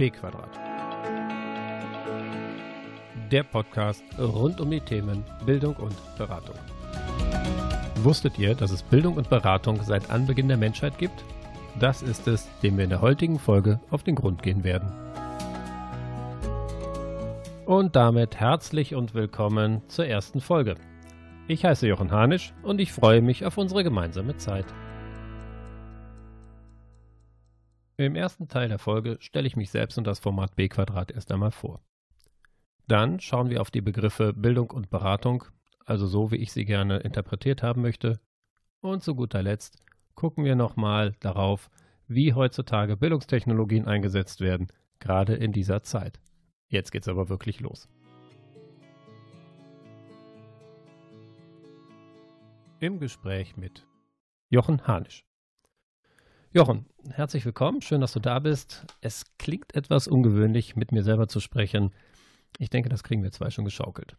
B. Der Podcast rund um die Themen Bildung und Beratung. Wusstet ihr, dass es Bildung und Beratung seit Anbeginn der Menschheit gibt? Das ist es, dem wir in der heutigen Folge auf den Grund gehen werden. Und damit herzlich und willkommen zur ersten Folge. Ich heiße Jochen Hanisch und ich freue mich auf unsere gemeinsame Zeit. Im ersten Teil der Folge stelle ich mich selbst und das Format B Quadrat erst einmal vor. Dann schauen wir auf die Begriffe Bildung und Beratung, also so wie ich sie gerne interpretiert haben möchte. Und zu guter Letzt gucken wir nochmal darauf, wie heutzutage Bildungstechnologien eingesetzt werden, gerade in dieser Zeit. Jetzt geht's aber wirklich los. Im Gespräch mit Jochen Hanisch. Jochen, herzlich willkommen. Schön, dass du da bist. Es klingt etwas ungewöhnlich, mit mir selber zu sprechen. Ich denke, das kriegen wir zwei schon geschaukelt.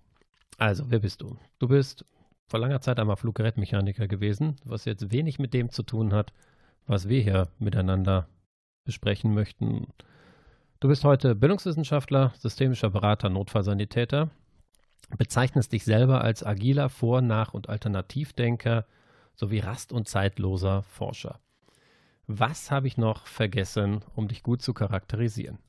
Also, wer bist du? Du bist vor langer Zeit einmal Fluggerätmechaniker gewesen, was jetzt wenig mit dem zu tun hat, was wir hier miteinander besprechen möchten. Du bist heute Bildungswissenschaftler, systemischer Berater, Notfallsanitäter, bezeichnest dich selber als agiler Vor-, Nach- und Alternativdenker sowie rast- und zeitloser Forscher. Was habe ich noch vergessen, um dich gut zu charakterisieren?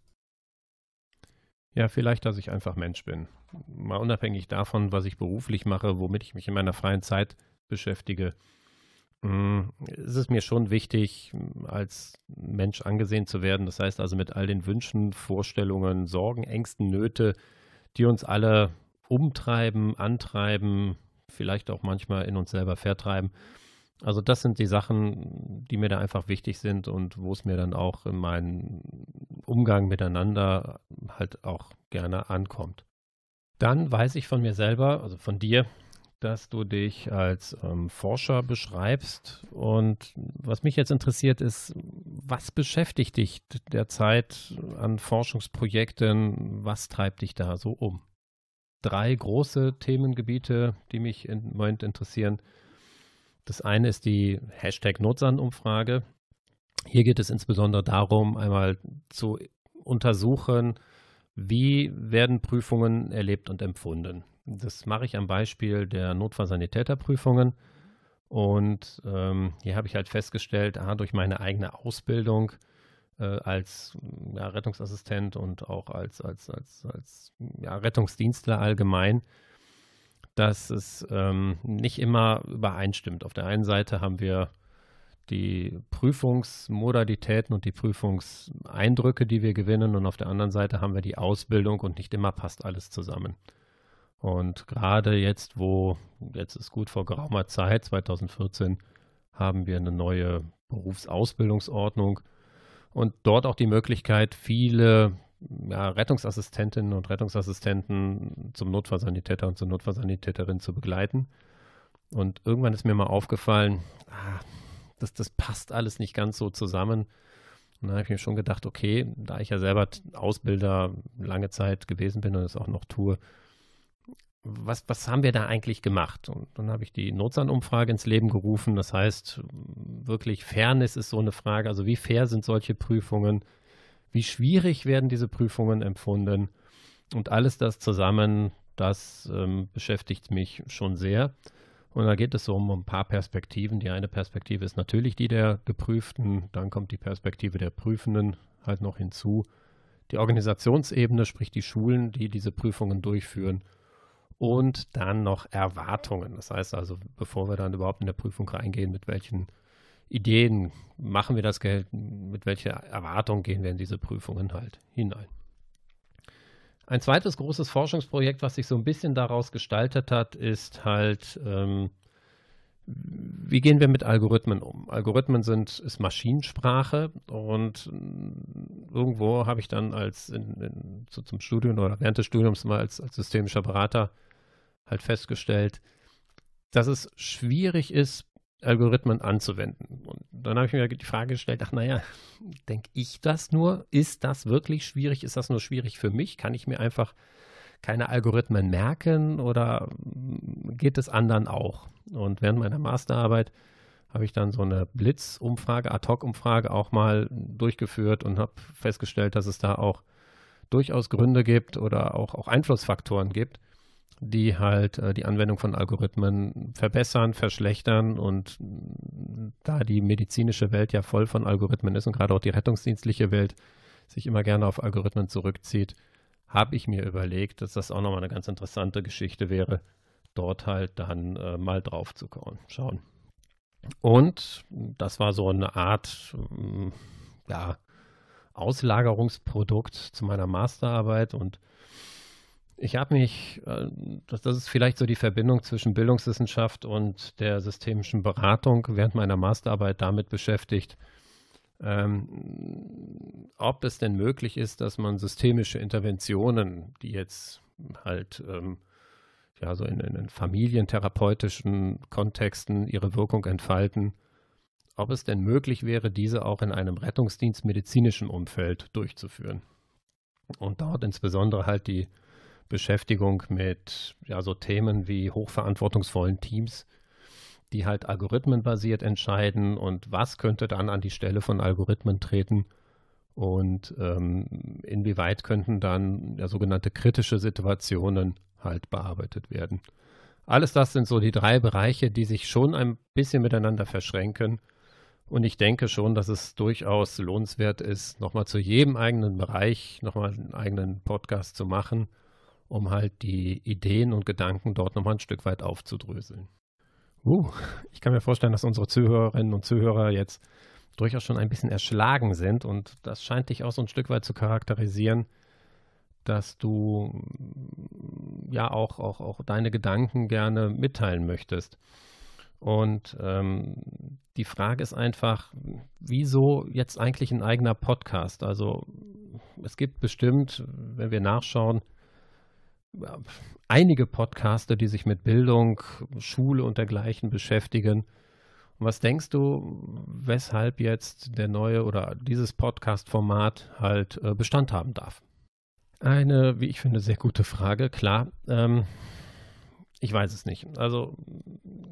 Ja, vielleicht, dass ich einfach Mensch bin. Mal unabhängig davon, was ich beruflich mache, womit ich mich in meiner freien Zeit beschäftige, Mm, es ist mir schon wichtig, als Mensch angesehen zu werden. Das heißt also mit all den Wünschen, Vorstellungen, Sorgen, Ängsten, Nöte, die uns alle umtreiben, antreiben, vielleicht auch manchmal in uns selber vertreiben. Also das sind die Sachen, die mir da einfach wichtig sind und wo es mir dann auch in meinem Umgang miteinander halt auch gerne ankommt. Dann weiß ich von mir selber, also von dir, dass du dich als ähm, Forscher beschreibst. Und was mich jetzt interessiert ist, was beschäftigt dich derzeit an Forschungsprojekten? Was treibt dich da so um? Drei große Themengebiete, die mich im Moment interessieren. Das eine ist die Hashtag Notsan-Umfrage. Hier geht es insbesondere darum, einmal zu untersuchen, wie werden Prüfungen erlebt und empfunden. Das mache ich am Beispiel der Notfallsanitäterprüfungen. Und ähm, hier habe ich halt festgestellt, ah, durch meine eigene Ausbildung äh, als ja, Rettungsassistent und auch als, als, als, als ja, Rettungsdienstler allgemein, dass es ähm, nicht immer übereinstimmt. Auf der einen Seite haben wir die Prüfungsmodalitäten und die Prüfungseindrücke, die wir gewinnen, und auf der anderen Seite haben wir die Ausbildung und nicht immer passt alles zusammen. Und gerade jetzt, wo, jetzt ist gut vor geraumer Zeit, 2014, haben wir eine neue Berufsausbildungsordnung und dort auch die Möglichkeit, viele ja, Rettungsassistentinnen und Rettungsassistenten zum Notfallsanitäter und zur Notfallsanitäterin zu begleiten. Und irgendwann ist mir mal aufgefallen, ah, das, das passt alles nicht ganz so zusammen. Und dann habe ich mir schon gedacht, okay, da ich ja selber Ausbilder lange Zeit gewesen bin und es auch noch tue, was, was haben wir da eigentlich gemacht? Und dann habe ich die Notsan-Umfrage ins Leben gerufen. Das heißt, wirklich Fairness ist so eine Frage. Also wie fair sind solche Prüfungen? Wie schwierig werden diese Prüfungen empfunden? Und alles das zusammen, das ähm, beschäftigt mich schon sehr. Und da geht es so um ein paar Perspektiven. Die eine Perspektive ist natürlich die der Geprüften, dann kommt die Perspektive der Prüfenden halt noch hinzu. Die Organisationsebene, sprich die Schulen, die diese Prüfungen durchführen und dann noch Erwartungen. Das heißt also, bevor wir dann überhaupt in der Prüfung reingehen, mit welchen Ideen machen wir das Geld, mit welcher Erwartung gehen wir in diese Prüfungen halt hinein. Ein zweites großes Forschungsprojekt, was sich so ein bisschen daraus gestaltet hat, ist halt, ähm, wie gehen wir mit Algorithmen um? Algorithmen sind ist Maschinensprache und irgendwo habe ich dann als in, in, so zum Studium oder während des Studiums mal als, als systemischer Berater halt festgestellt, dass es schwierig ist, Algorithmen anzuwenden. Und dann habe ich mir die Frage gestellt, ach naja, denke ich das nur? Ist das wirklich schwierig? Ist das nur schwierig für mich? Kann ich mir einfach keine Algorithmen merken oder geht es anderen auch? Und während meiner Masterarbeit habe ich dann so eine Blitzumfrage, Ad-Hoc-Umfrage auch mal durchgeführt und habe festgestellt, dass es da auch durchaus Gründe gibt oder auch, auch Einflussfaktoren gibt, die halt äh, die Anwendung von Algorithmen verbessern, verschlechtern und da die medizinische Welt ja voll von Algorithmen ist und gerade auch die rettungsdienstliche Welt sich immer gerne auf Algorithmen zurückzieht, habe ich mir überlegt, dass das auch nochmal eine ganz interessante Geschichte wäre, dort halt dann äh, mal drauf zu schauen. Und das war so eine Art, mm, ja, Auslagerungsprodukt zu meiner Masterarbeit und ich habe mich, äh, das, ist vielleicht so die Verbindung zwischen Bildungswissenschaft und der systemischen Beratung während meiner Masterarbeit damit beschäftigt, ähm, ob es denn möglich ist, dass man systemische Interventionen, die jetzt halt ähm, ja so in, in familientherapeutischen Kontexten ihre Wirkung entfalten, ob es denn möglich wäre, diese auch in einem Rettungsdienst medizinischen Umfeld durchzuführen. Und dort insbesondere halt die Beschäftigung mit ja, so Themen wie hochverantwortungsvollen Teams, die halt algorithmenbasiert entscheiden und was könnte dann an die Stelle von Algorithmen treten und ähm, inwieweit könnten dann ja, sogenannte kritische Situationen halt bearbeitet werden. Alles das sind so die drei Bereiche, die sich schon ein bisschen miteinander verschränken. Und ich denke schon, dass es durchaus lohnenswert ist, nochmal zu jedem eigenen Bereich nochmal einen eigenen Podcast zu machen, um halt die Ideen und Gedanken dort nochmal ein Stück weit aufzudröseln. Uh, ich kann mir vorstellen, dass unsere Zuhörerinnen und Zuhörer jetzt durchaus schon ein bisschen erschlagen sind und das scheint dich auch so ein Stück weit zu charakterisieren, dass du ja auch, auch, auch deine Gedanken gerne mitteilen möchtest. Und ähm, die Frage ist einfach, wieso jetzt eigentlich ein eigener Podcast? Also es gibt bestimmt, wenn wir nachschauen, einige Podcaster, die sich mit Bildung, Schule und dergleichen beschäftigen. Und was denkst du, weshalb jetzt der neue oder dieses Podcast-Format halt äh, Bestand haben darf? Eine, wie ich finde, sehr gute Frage. Klar, ähm, ich weiß es nicht. Also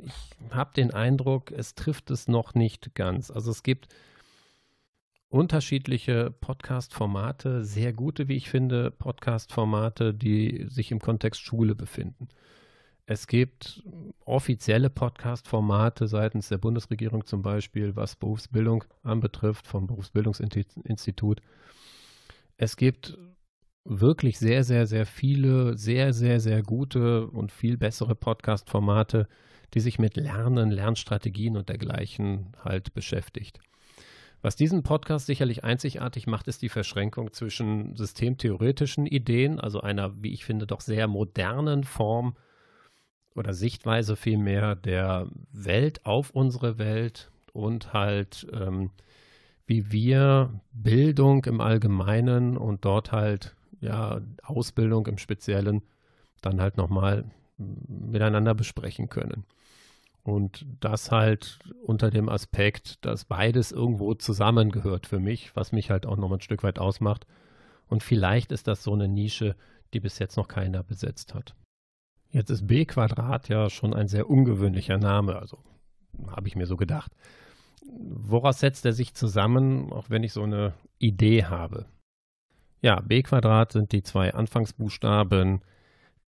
ich habe den Eindruck, es trifft es noch nicht ganz. Also es gibt unterschiedliche Podcast-Formate, sehr gute, wie ich finde, Podcast-Formate, die sich im Kontext Schule befinden. Es gibt offizielle Podcast-Formate seitens der Bundesregierung zum Beispiel, was Berufsbildung anbetrifft, vom Berufsbildungsinstitut. Es gibt wirklich sehr, sehr, sehr viele, sehr, sehr, sehr gute und viel bessere Podcast-Formate, die sich mit Lernen, Lernstrategien und dergleichen halt beschäftigt. Was diesen Podcast sicherlich einzigartig macht, ist die Verschränkung zwischen systemtheoretischen Ideen, also einer, wie ich finde, doch sehr modernen Form oder Sichtweise vielmehr der Welt auf unsere Welt und halt, ähm, wie wir Bildung im Allgemeinen und dort halt ja Ausbildung im Speziellen dann halt nochmal miteinander besprechen können. Und das halt unter dem Aspekt, dass beides irgendwo zusammengehört für mich, was mich halt auch noch ein Stück weit ausmacht. Und vielleicht ist das so eine Nische, die bis jetzt noch keiner besetzt hat. Jetzt ist B Quadrat ja schon ein sehr ungewöhnlicher Name, also habe ich mir so gedacht. Woraus setzt er sich zusammen, auch wenn ich so eine Idee habe? Ja, B Quadrat sind die zwei Anfangsbuchstaben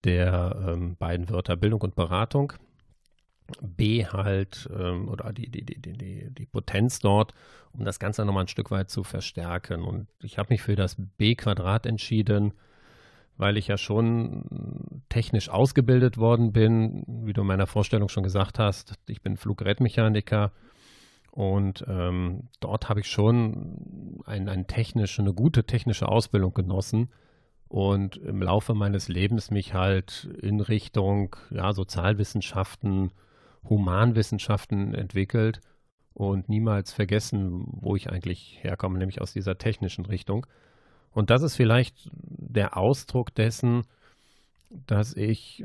der ähm, beiden Wörter Bildung und Beratung. B halt ähm, oder die, die, die, die, die Potenz dort, um das Ganze nochmal ein Stück weit zu verstärken. Und ich habe mich für das B-Quadrat entschieden, weil ich ja schon technisch ausgebildet worden bin, wie du in meiner Vorstellung schon gesagt hast. Ich bin Fluggerätmechaniker und ähm, dort habe ich schon ein, ein technische, eine gute technische Ausbildung genossen und im Laufe meines Lebens mich halt in Richtung ja, Sozialwissenschaften, Humanwissenschaften entwickelt und niemals vergessen, wo ich eigentlich herkomme, nämlich aus dieser technischen Richtung. Und das ist vielleicht der Ausdruck dessen, dass ich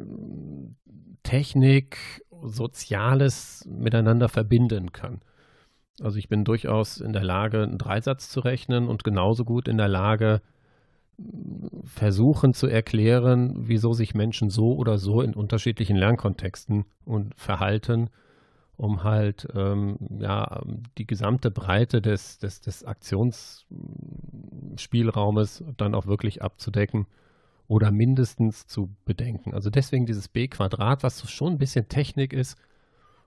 Technik, Soziales miteinander verbinden kann. Also ich bin durchaus in der Lage, einen Dreisatz zu rechnen und genauso gut in der Lage, versuchen zu erklären, wieso sich Menschen so oder so in unterschiedlichen Lernkontexten und verhalten um halt ähm, ja, die gesamte Breite des, des, des Aktionsspielraumes dann auch wirklich abzudecken oder mindestens zu bedenken. Also deswegen dieses b-Quadrat, was schon ein bisschen Technik ist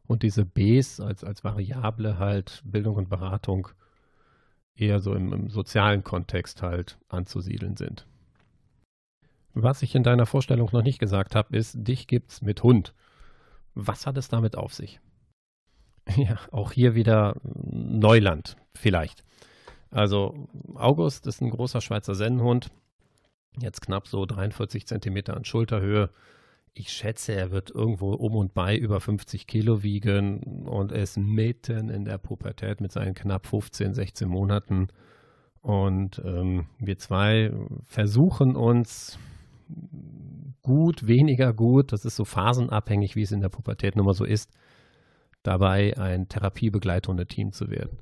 und diese b's als, als Variable halt Bildung und Beratung eher so im, im sozialen Kontext halt anzusiedeln sind. Was ich in deiner Vorstellung noch nicht gesagt habe, ist, dich gibt's mit Hund. Was hat es damit auf sich? Ja, auch hier wieder Neuland, vielleicht. Also August ist ein großer Schweizer Sennenhund, jetzt knapp so 43 Zentimeter an Schulterhöhe. Ich schätze, er wird irgendwo um und bei über 50 Kilo wiegen und ist mitten in der Pubertät mit seinen knapp 15, 16 Monaten. Und ähm, wir zwei versuchen uns gut, weniger gut, das ist so phasenabhängig, wie es in der Pubertät nun mal so ist, dabei ein Therapiebegleithunde-Team zu werden.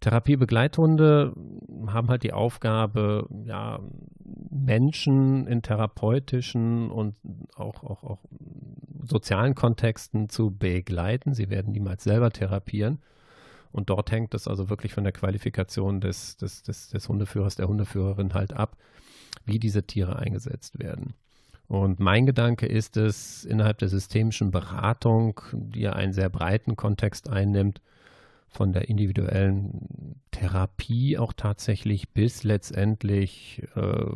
Therapiebegleithunde haben halt die Aufgabe, ja, Menschen in therapeutischen und auch, auch, auch sozialen Kontexten zu begleiten. Sie werden niemals selber therapieren. Und dort hängt es also wirklich von der Qualifikation des, des, des, des Hundeführers, der Hundeführerin halt ab, wie diese Tiere eingesetzt werden. Und mein Gedanke ist es, innerhalb der systemischen Beratung, die ja einen sehr breiten Kontext einnimmt, von der individuellen Therapie auch tatsächlich bis letztendlich äh,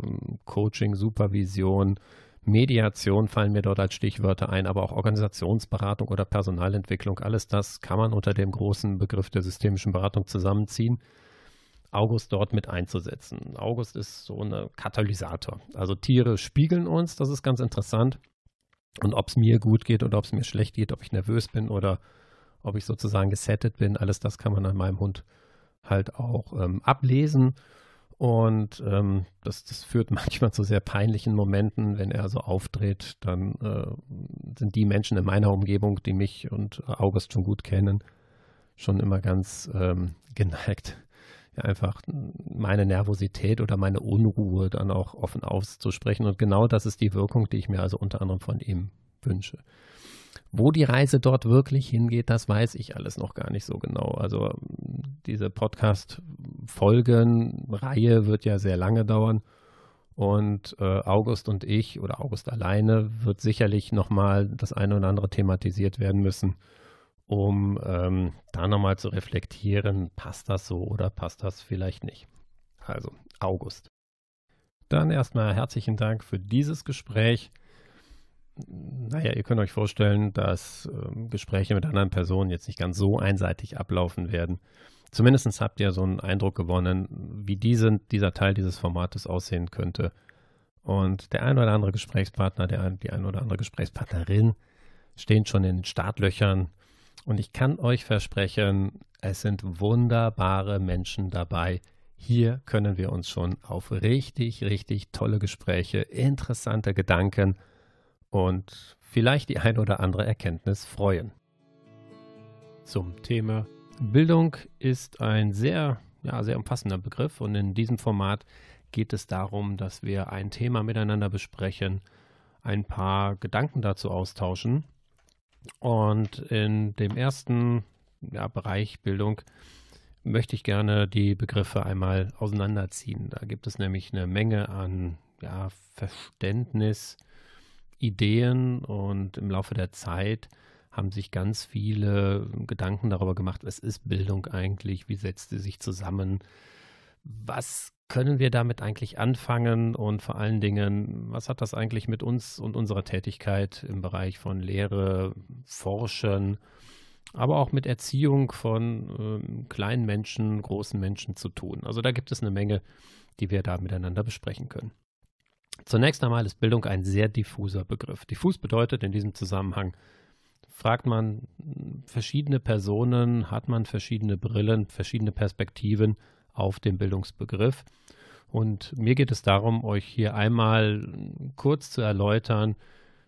Coaching, Supervision, Mediation fallen mir dort als Stichwörter ein, aber auch Organisationsberatung oder Personalentwicklung, alles das kann man unter dem großen Begriff der systemischen Beratung zusammenziehen. August dort mit einzusetzen. August ist so ein Katalysator. Also Tiere spiegeln uns, das ist ganz interessant. Und ob es mir gut geht oder ob es mir schlecht geht, ob ich nervös bin oder ob ich sozusagen gesettet bin, alles das kann man an meinem Hund halt auch ähm, ablesen. Und ähm, das, das, führt manchmal zu sehr peinlichen Momenten, wenn er so auftritt. Dann äh, sind die Menschen in meiner Umgebung, die mich und August schon gut kennen, schon immer ganz ähm, geneigt, ja, einfach meine Nervosität oder meine Unruhe dann auch offen auszusprechen. Und genau das ist die Wirkung, die ich mir also unter anderem von ihm wünsche. Wo die Reise dort wirklich hingeht, das weiß ich alles noch gar nicht so genau. Also diese Podcast-Folgen-Reihe wird ja sehr lange dauern. Und äh, August und ich oder August alleine wird sicherlich nochmal das eine oder andere thematisiert werden müssen um ähm, da nochmal zu reflektieren, passt das so oder passt das vielleicht nicht. Also August. Dann erstmal herzlichen Dank für dieses Gespräch. Naja, ihr könnt euch vorstellen, dass äh, Gespräche mit anderen Personen jetzt nicht ganz so einseitig ablaufen werden. Zumindest habt ihr so einen Eindruck gewonnen, wie diese, dieser Teil dieses Formates aussehen könnte. Und der ein oder andere Gesprächspartner, der, die ein oder andere Gesprächspartnerin stehen schon in den Startlöchern und ich kann euch versprechen, es sind wunderbare Menschen dabei. Hier können wir uns schon auf richtig, richtig tolle Gespräche, interessante Gedanken und vielleicht die ein oder andere Erkenntnis freuen. Zum Thema Bildung ist ein sehr, ja, sehr umfassender Begriff und in diesem Format geht es darum, dass wir ein Thema miteinander besprechen, ein paar Gedanken dazu austauschen und in dem ersten ja, Bereich Bildung möchte ich gerne die Begriffe einmal auseinanderziehen. Da gibt es nämlich eine Menge an ja, Verständnis, Ideen und im Laufe der Zeit haben sich ganz viele Gedanken darüber gemacht, was ist Bildung eigentlich, wie setzt sie sich zusammen, was können wir damit eigentlich anfangen und vor allen Dingen, was hat das eigentlich mit uns und unserer Tätigkeit im Bereich von Lehre, Forschen, aber auch mit Erziehung von äh, kleinen Menschen, großen Menschen zu tun? Also da gibt es eine Menge, die wir da miteinander besprechen können. Zunächst einmal ist Bildung ein sehr diffuser Begriff. Diffus bedeutet in diesem Zusammenhang, fragt man verschiedene Personen, hat man verschiedene Brillen, verschiedene Perspektiven auf den Bildungsbegriff. Und mir geht es darum, euch hier einmal kurz zu erläutern,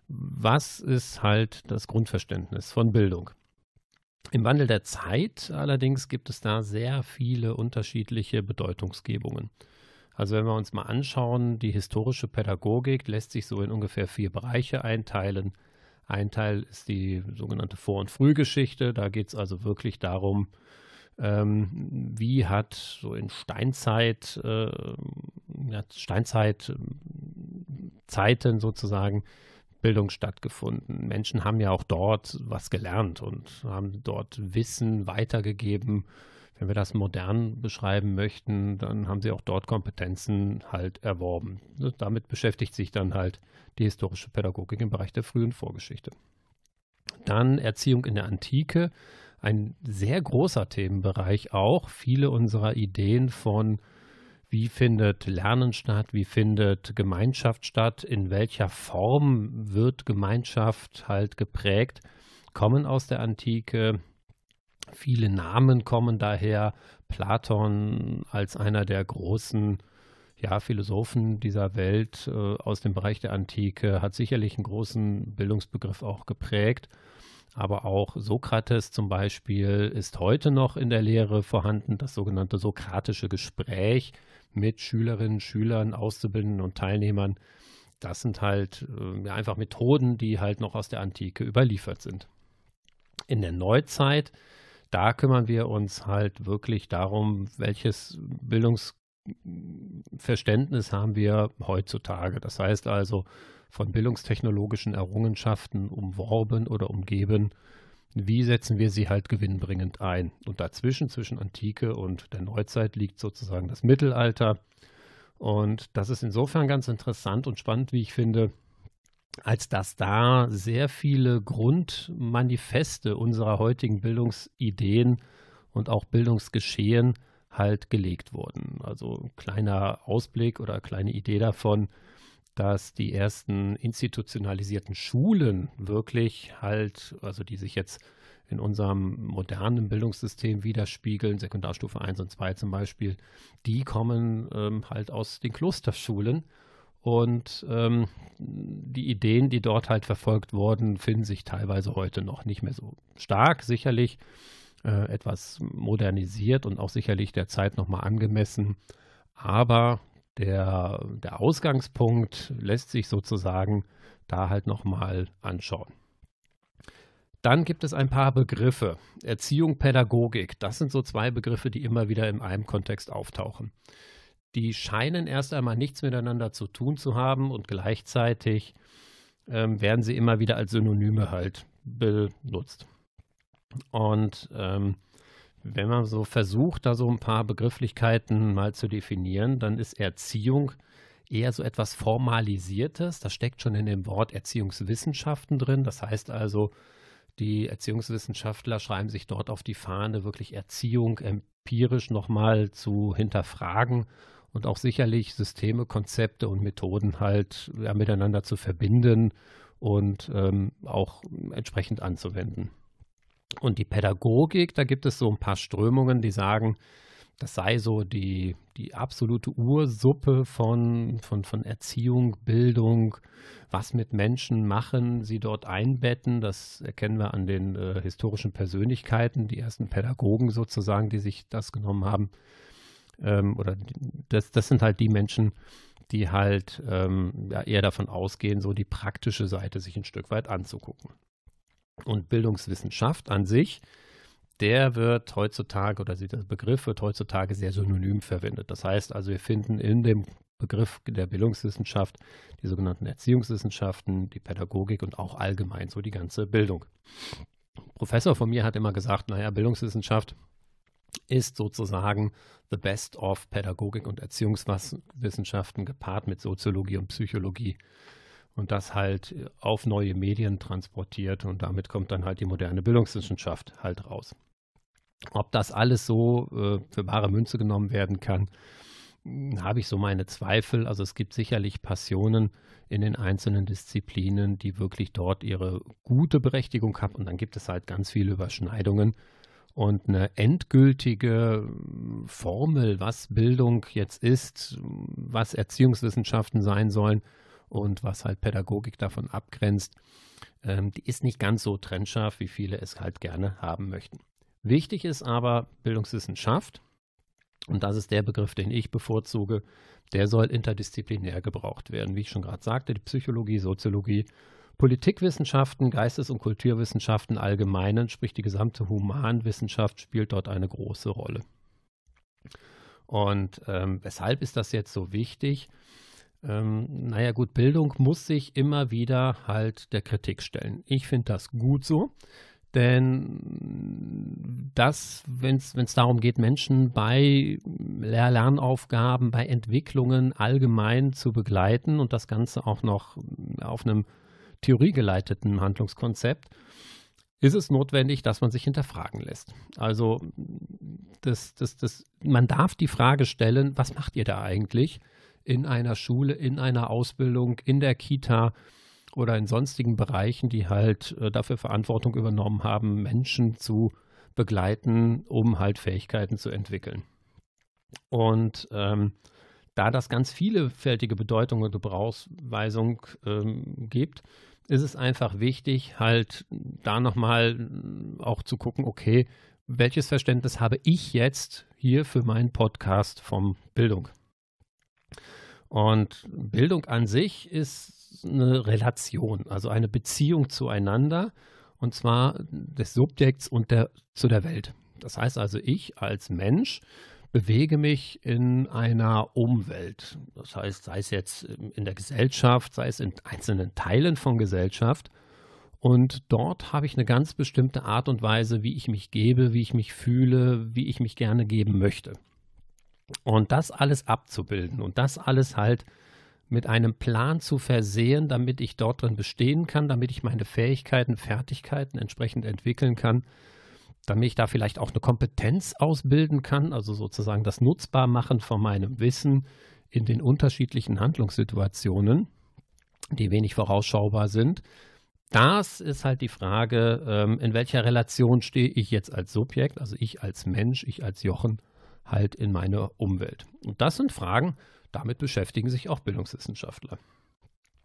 was ist halt das Grundverständnis von Bildung. Im Wandel der Zeit allerdings gibt es da sehr viele unterschiedliche Bedeutungsgebungen. Also wenn wir uns mal anschauen, die historische Pädagogik lässt sich so in ungefähr vier Bereiche einteilen. Ein Teil ist die sogenannte Vor- und Frühgeschichte. Da geht es also wirklich darum, ähm, wie hat so in Steinzeit, äh, ja, Steinzeit-Zeiten sozusagen Bildung stattgefunden. Menschen haben ja auch dort was gelernt und haben dort Wissen weitergegeben. Wenn wir das modern beschreiben möchten, dann haben sie auch dort Kompetenzen halt erworben. Damit beschäftigt sich dann halt die historische Pädagogik im Bereich der frühen Vorgeschichte. Dann Erziehung in der Antike, ein sehr großer Themenbereich auch. Viele unserer Ideen von wie findet Lernen statt, wie findet Gemeinschaft statt, in welcher Form wird Gemeinschaft halt geprägt, kommen aus der Antike. Viele Namen kommen daher. Platon als einer der großen ja, Philosophen dieser Welt äh, aus dem Bereich der Antike hat sicherlich einen großen Bildungsbegriff auch geprägt. Aber auch Sokrates zum Beispiel ist heute noch in der Lehre vorhanden, das sogenannte sokratische Gespräch mit Schülerinnen, Schülern, Auszubildenden und Teilnehmern. Das sind halt äh, einfach Methoden, die halt noch aus der Antike überliefert sind. In der Neuzeit, da kümmern wir uns halt wirklich darum, welches Bildungsverständnis haben wir heutzutage. Das heißt also, von bildungstechnologischen Errungenschaften umworben oder umgeben. Wie setzen wir sie halt gewinnbringend ein? Und dazwischen, zwischen Antike und der Neuzeit, liegt sozusagen das Mittelalter. Und das ist insofern ganz interessant und spannend, wie ich finde, als dass da sehr viele Grundmanifeste unserer heutigen Bildungsideen und auch Bildungsgeschehen halt gelegt wurden. Also kleiner Ausblick oder kleine Idee davon, dass die ersten institutionalisierten Schulen wirklich halt, also die sich jetzt in unserem modernen Bildungssystem widerspiegeln, Sekundarstufe 1 und 2 zum Beispiel, die kommen ähm, halt aus den Klosterschulen. Und ähm, die Ideen, die dort halt verfolgt wurden, finden sich teilweise heute noch nicht mehr so stark. Sicherlich äh, etwas modernisiert und auch sicherlich der Zeit nochmal angemessen. Aber der, der Ausgangspunkt lässt sich sozusagen da halt nochmal anschauen. Dann gibt es ein paar Begriffe. Erziehung, Pädagogik. Das sind so zwei Begriffe, die immer wieder in einem Kontext auftauchen. Die scheinen erst einmal nichts miteinander zu tun zu haben und gleichzeitig ähm, werden sie immer wieder als Synonyme halt benutzt. Und ähm, wenn man so versucht, da so ein paar Begrifflichkeiten mal zu definieren, dann ist Erziehung eher so etwas Formalisiertes. Das steckt schon in dem Wort Erziehungswissenschaften drin. Das heißt also, die Erziehungswissenschaftler schreiben sich dort auf die Fahne, wirklich Erziehung empirisch nochmal zu hinterfragen und auch sicherlich Systeme, Konzepte und Methoden halt ja, miteinander zu verbinden und ähm, auch entsprechend anzuwenden. Und die Pädagogik, da gibt es so ein paar Strömungen, die sagen, das sei so die, die absolute Ursuppe von, von, von Erziehung, Bildung, was mit Menschen machen, sie dort einbetten. Das erkennen wir an den äh, historischen Persönlichkeiten, die ersten Pädagogen sozusagen, die sich das genommen haben. Ähm, oder das, das sind halt die Menschen, die halt ähm, ja, eher davon ausgehen, so die praktische Seite sich ein Stück weit anzugucken. Und Bildungswissenschaft an sich, der wird heutzutage oder der Begriff wird heutzutage sehr synonym verwendet. Das heißt also, wir finden in dem Begriff der Bildungswissenschaft die sogenannten Erziehungswissenschaften, die Pädagogik und auch allgemein so die ganze Bildung. Professor von mir hat immer gesagt, naja, Bildungswissenschaft ist sozusagen the best of Pädagogik und Erziehungswissenschaften gepaart mit Soziologie und Psychologie und das halt auf neue Medien transportiert und damit kommt dann halt die moderne Bildungswissenschaft halt raus. Ob das alles so äh, für bare Münze genommen werden kann, hm, habe ich so meine Zweifel. Also es gibt sicherlich Passionen in den einzelnen Disziplinen, die wirklich dort ihre gute Berechtigung haben und dann gibt es halt ganz viele Überschneidungen. Und eine endgültige Formel, was Bildung jetzt ist, was Erziehungswissenschaften sein sollen, und was halt Pädagogik davon abgrenzt, ähm, die ist nicht ganz so trennscharf, wie viele es halt gerne haben möchten. Wichtig ist aber Bildungswissenschaft, und das ist der Begriff, den ich bevorzuge, der soll interdisziplinär gebraucht werden. Wie ich schon gerade sagte, die Psychologie, Soziologie, Politikwissenschaften, Geistes- und Kulturwissenschaften allgemeinen, sprich die gesamte Humanwissenschaft spielt dort eine große Rolle. Und ähm, weshalb ist das jetzt so wichtig? Ähm, naja gut, Bildung muss sich immer wieder halt der Kritik stellen. Ich finde das gut so, denn das, wenn es darum geht, Menschen bei Lernaufgaben, bei Entwicklungen allgemein zu begleiten und das Ganze auch noch auf einem theoriegeleiteten Handlungskonzept, ist es notwendig, dass man sich hinterfragen lässt. Also das, das, das, man darf die Frage stellen, was macht ihr da eigentlich in einer Schule, in einer Ausbildung, in der Kita oder in sonstigen Bereichen, die halt äh, dafür Verantwortung übernommen haben, Menschen zu begleiten, um halt Fähigkeiten zu entwickeln. Und ähm, da das ganz vielfältige Bedeutung und Gebrauchsweisung ähm, gibt, ist es einfach wichtig, halt da nochmal auch zu gucken, okay, welches Verständnis habe ich jetzt hier für meinen Podcast vom Bildung? Und Bildung an sich ist eine Relation, also eine Beziehung zueinander, und zwar des Subjekts und der, zu der Welt. Das heißt also, ich als Mensch bewege mich in einer Umwelt. Das heißt, sei es jetzt in der Gesellschaft, sei es in einzelnen Teilen von Gesellschaft. Und dort habe ich eine ganz bestimmte Art und Weise, wie ich mich gebe, wie ich mich fühle, wie ich mich gerne geben möchte. Und das alles abzubilden und das alles halt mit einem Plan zu versehen, damit ich dort drin bestehen kann, damit ich meine Fähigkeiten, Fertigkeiten entsprechend entwickeln kann, damit ich da vielleicht auch eine Kompetenz ausbilden kann, also sozusagen das Nutzbarmachen von meinem Wissen in den unterschiedlichen Handlungssituationen, die wenig vorausschaubar sind. Das ist halt die Frage, ähm, in welcher Relation stehe ich jetzt als Subjekt, also ich als Mensch, ich als Jochen, halt in meiner Umwelt. Und das sind Fragen, damit beschäftigen sich auch Bildungswissenschaftler.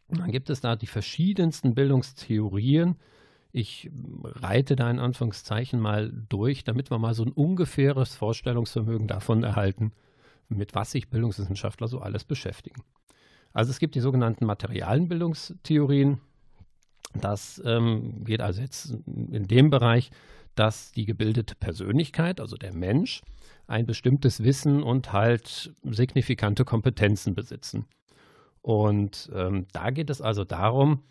Und dann gibt es da die verschiedensten Bildungstheorien, ich reite da in Anführungszeichen mal durch, damit wir mal so ein ungefähres Vorstellungsvermögen davon erhalten, mit was sich Bildungswissenschaftler so alles beschäftigen. Also es gibt die sogenannten materialen Bildungstheorien. Das ähm, geht also jetzt in dem Bereich, dass die gebildete Persönlichkeit, also der Mensch, ein bestimmtes Wissen und halt signifikante Kompetenzen besitzen. Und ähm, da geht es also darum,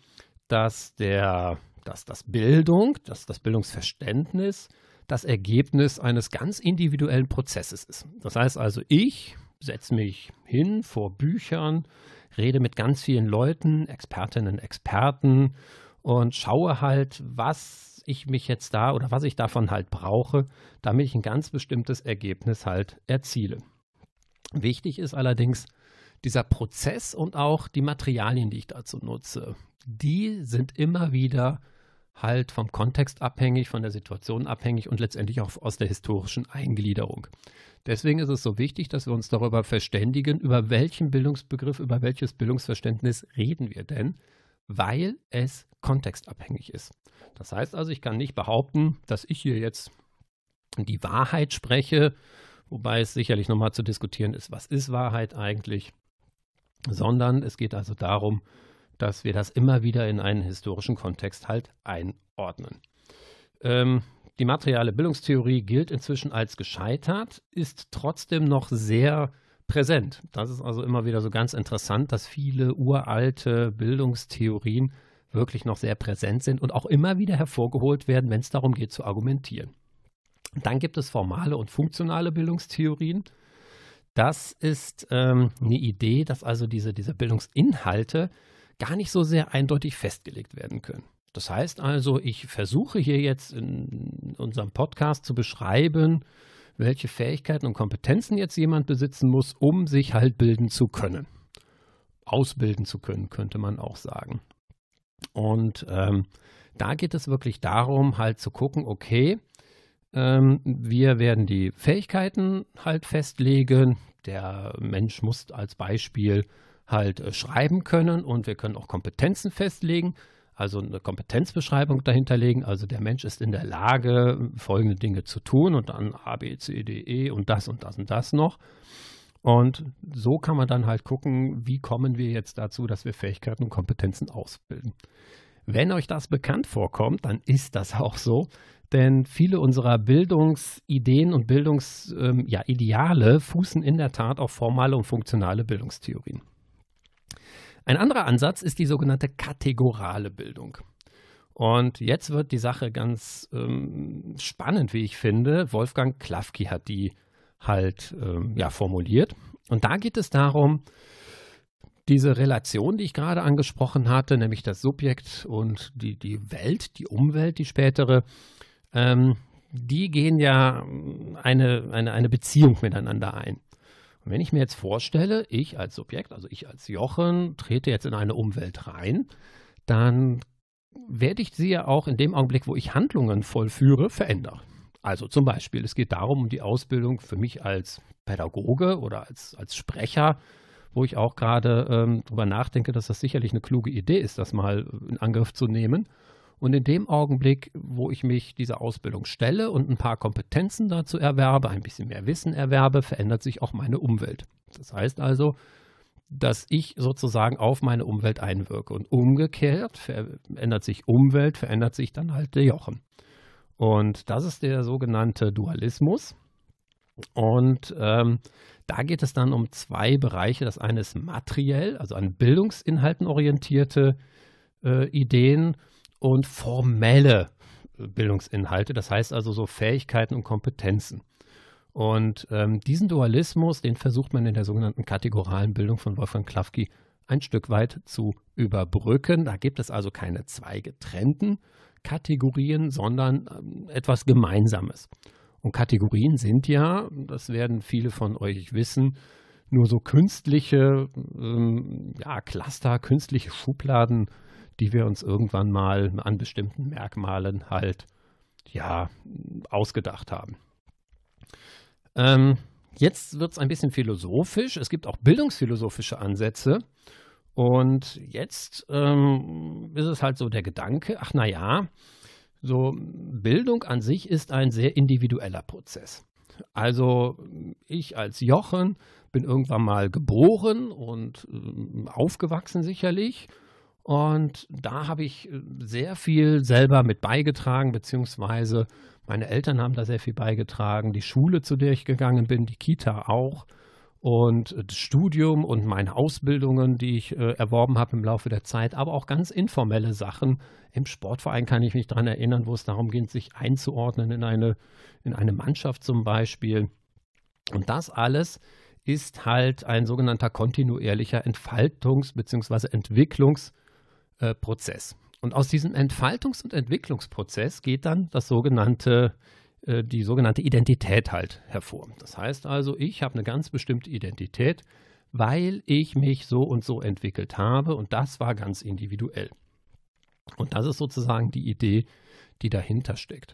dass der dass das Bildung, dass das Bildungsverständnis das Ergebnis eines ganz individuellen Prozesses ist. Das heißt also, ich setze mich hin vor Büchern, rede mit ganz vielen Leuten, Expertinnen, Experten und schaue halt, was ich mich jetzt da oder was ich davon halt brauche, damit ich ein ganz bestimmtes Ergebnis halt erziele. Wichtig ist allerdings dieser Prozess und auch die Materialien, die ich dazu nutze. Die sind immer wieder halt vom Kontext abhängig, von der Situation abhängig und letztendlich auch aus der historischen Eingliederung. Deswegen ist es so wichtig, dass wir uns darüber verständigen, über welchen Bildungsbegriff, über welches Bildungsverständnis reden wir denn, weil es kontextabhängig ist. Das heißt also, ich kann nicht behaupten, dass ich hier jetzt die Wahrheit spreche, wobei es sicherlich nochmal zu diskutieren ist, was ist Wahrheit eigentlich, sondern es geht also darum, dass wir das immer wieder in einen historischen Kontext halt einordnen. Ähm, die materiale Bildungstheorie gilt inzwischen als gescheitert, ist trotzdem noch sehr präsent. Das ist also immer wieder so ganz interessant, dass viele uralte Bildungstheorien wirklich noch sehr präsent sind und auch immer wieder hervorgeholt werden, wenn es darum geht zu argumentieren. Dann gibt es formale und funktionale Bildungstheorien. Das ist ähm, eine Idee, dass also diese, diese Bildungsinhalte gar nicht so sehr eindeutig festgelegt werden können. Das heißt also, ich versuche hier jetzt in unserem Podcast zu beschreiben, welche Fähigkeiten und Kompetenzen jetzt jemand besitzen muss, um sich halt bilden zu können. Ausbilden zu können, könnte man auch sagen. Und ähm, da geht es wirklich darum, halt zu gucken, okay, ähm, wir werden die Fähigkeiten halt festlegen. Der Mensch muss als Beispiel halt äh, schreiben können und wir können auch Kompetenzen festlegen, also eine Kompetenzbeschreibung dahinterlegen. Also der Mensch ist in der Lage, folgende Dinge zu tun und dann A, B, C, D, E und das und das und das noch. Und so kann man dann halt gucken, wie kommen wir jetzt dazu, dass wir Fähigkeiten und Kompetenzen ausbilden. Wenn euch das bekannt vorkommt, dann ist das auch so, denn viele unserer Bildungsideen und Bildungsideale ähm, ja, fußen in der Tat auf formale und funktionale Bildungstheorien. Ein anderer Ansatz ist die sogenannte kategorale Bildung. Und jetzt wird die Sache ganz ähm, spannend, wie ich finde. Wolfgang Klafki hat die halt ähm, ja, formuliert. Und da geht es darum, diese Relation, die ich gerade angesprochen hatte, nämlich das Subjekt und die, die Welt, die Umwelt, die spätere, ähm, die gehen ja eine, eine, eine Beziehung miteinander ein. Und wenn ich mir jetzt vorstelle, ich als Subjekt, also ich als Jochen, trete jetzt in eine Umwelt rein, dann werde ich sie ja auch in dem Augenblick, wo ich Handlungen vollführe, verändern. Also zum Beispiel, es geht darum, um die Ausbildung für mich als Pädagoge oder als, als Sprecher, wo ich auch gerade ähm, darüber nachdenke, dass das sicherlich eine kluge Idee ist, das mal in Angriff zu nehmen. Und in dem Augenblick, wo ich mich dieser Ausbildung stelle und ein paar Kompetenzen dazu erwerbe, ein bisschen mehr Wissen erwerbe, verändert sich auch meine Umwelt. Das heißt also, dass ich sozusagen auf meine Umwelt einwirke. Und umgekehrt verändert sich Umwelt, verändert sich dann halt der Jochen. Und das ist der sogenannte Dualismus. Und ähm, da geht es dann um zwei Bereiche. Das eine ist materiell, also an Bildungsinhalten orientierte äh, Ideen und formelle Bildungsinhalte, das heißt also so Fähigkeiten und Kompetenzen. Und ähm, diesen Dualismus, den versucht man in der sogenannten kategoralen Bildung von Wolfgang Klafki ein Stück weit zu überbrücken. Da gibt es also keine zwei getrennten Kategorien, sondern ähm, etwas Gemeinsames. Und Kategorien sind ja, das werden viele von euch wissen, nur so künstliche ähm, ja, Cluster, künstliche Schubladen, die wir uns irgendwann mal an bestimmten Merkmalen halt ja ausgedacht haben. Ähm, jetzt wird es ein bisschen philosophisch. Es gibt auch bildungsphilosophische Ansätze. Und jetzt ähm, ist es halt so der Gedanke, ach na ja, so Bildung an sich ist ein sehr individueller Prozess. Also ich als Jochen bin irgendwann mal geboren und äh, aufgewachsen sicherlich. Und da habe ich äh, sehr viel selber mit beigetragen, beziehungsweise meine Eltern haben da sehr viel beigetragen, die Schule, zu der ich gegangen bin, die Kita auch und das Studium und meine Ausbildungen, die ich äh, erworben habe im Laufe der Zeit, aber auch ganz informelle Sachen. Im Sportverein kann ich mich daran erinnern, wo es darum ging, sich einzuordnen in eine, in eine Mannschaft zum Beispiel. Und das alles ist halt ein sogenannter kontinuierlicher Entfaltungs- bzw. Entwicklungsprozess. Und aus diesem Entfaltungs- und Entwicklungsprozess geht dann das sogenannte, äh, die sogenannte Identität halt hervor. Das heißt also, ich habe eine ganz bestimmte Identität, weil ich mich so und so entwickelt habe und das war ganz individuell. Und das ist sozusagen die Idee, die dahinter steckt.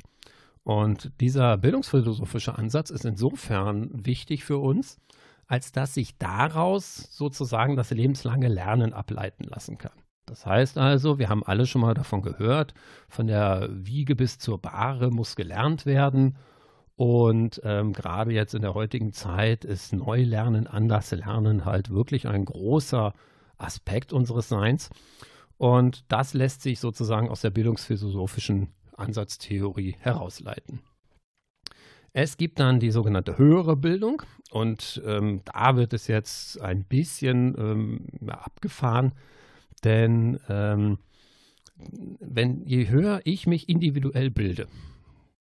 Und dieser bildungsphilosophische Ansatz ist insofern wichtig für uns, als dass sich daraus sozusagen das lebenslange Lernen ableiten lassen kann. Das heißt also, wir haben alle schon mal davon gehört, von der Wiege bis zur Bahre muss gelernt werden. Und ähm, gerade jetzt in der heutigen Zeit ist Neulernen, anders Lernen halt wirklich ein großer Aspekt unseres Seins. Und das lässt sich sozusagen aus der bildungsphilosophischen Ansatztheorie herausleiten. Es gibt dann die sogenannte höhere Bildung und ähm, da wird es jetzt ein bisschen ähm, abgefahren. Denn ähm, wenn je höher ich mich individuell bilde,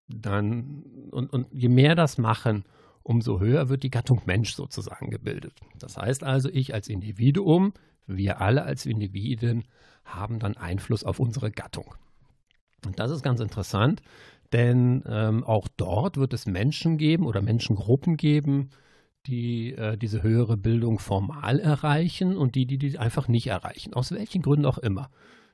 dann und, und je mehr das machen, umso höher wird die Gattung Mensch sozusagen gebildet. Das heißt also, ich als Individuum, wir alle als Individuen haben dann Einfluss auf unsere Gattung. Und das ist ganz interessant, denn ähm, auch dort wird es Menschen geben oder Menschengruppen geben, die äh, diese höhere Bildung formal erreichen und die, die die einfach nicht erreichen. Aus welchen Gründen auch immer.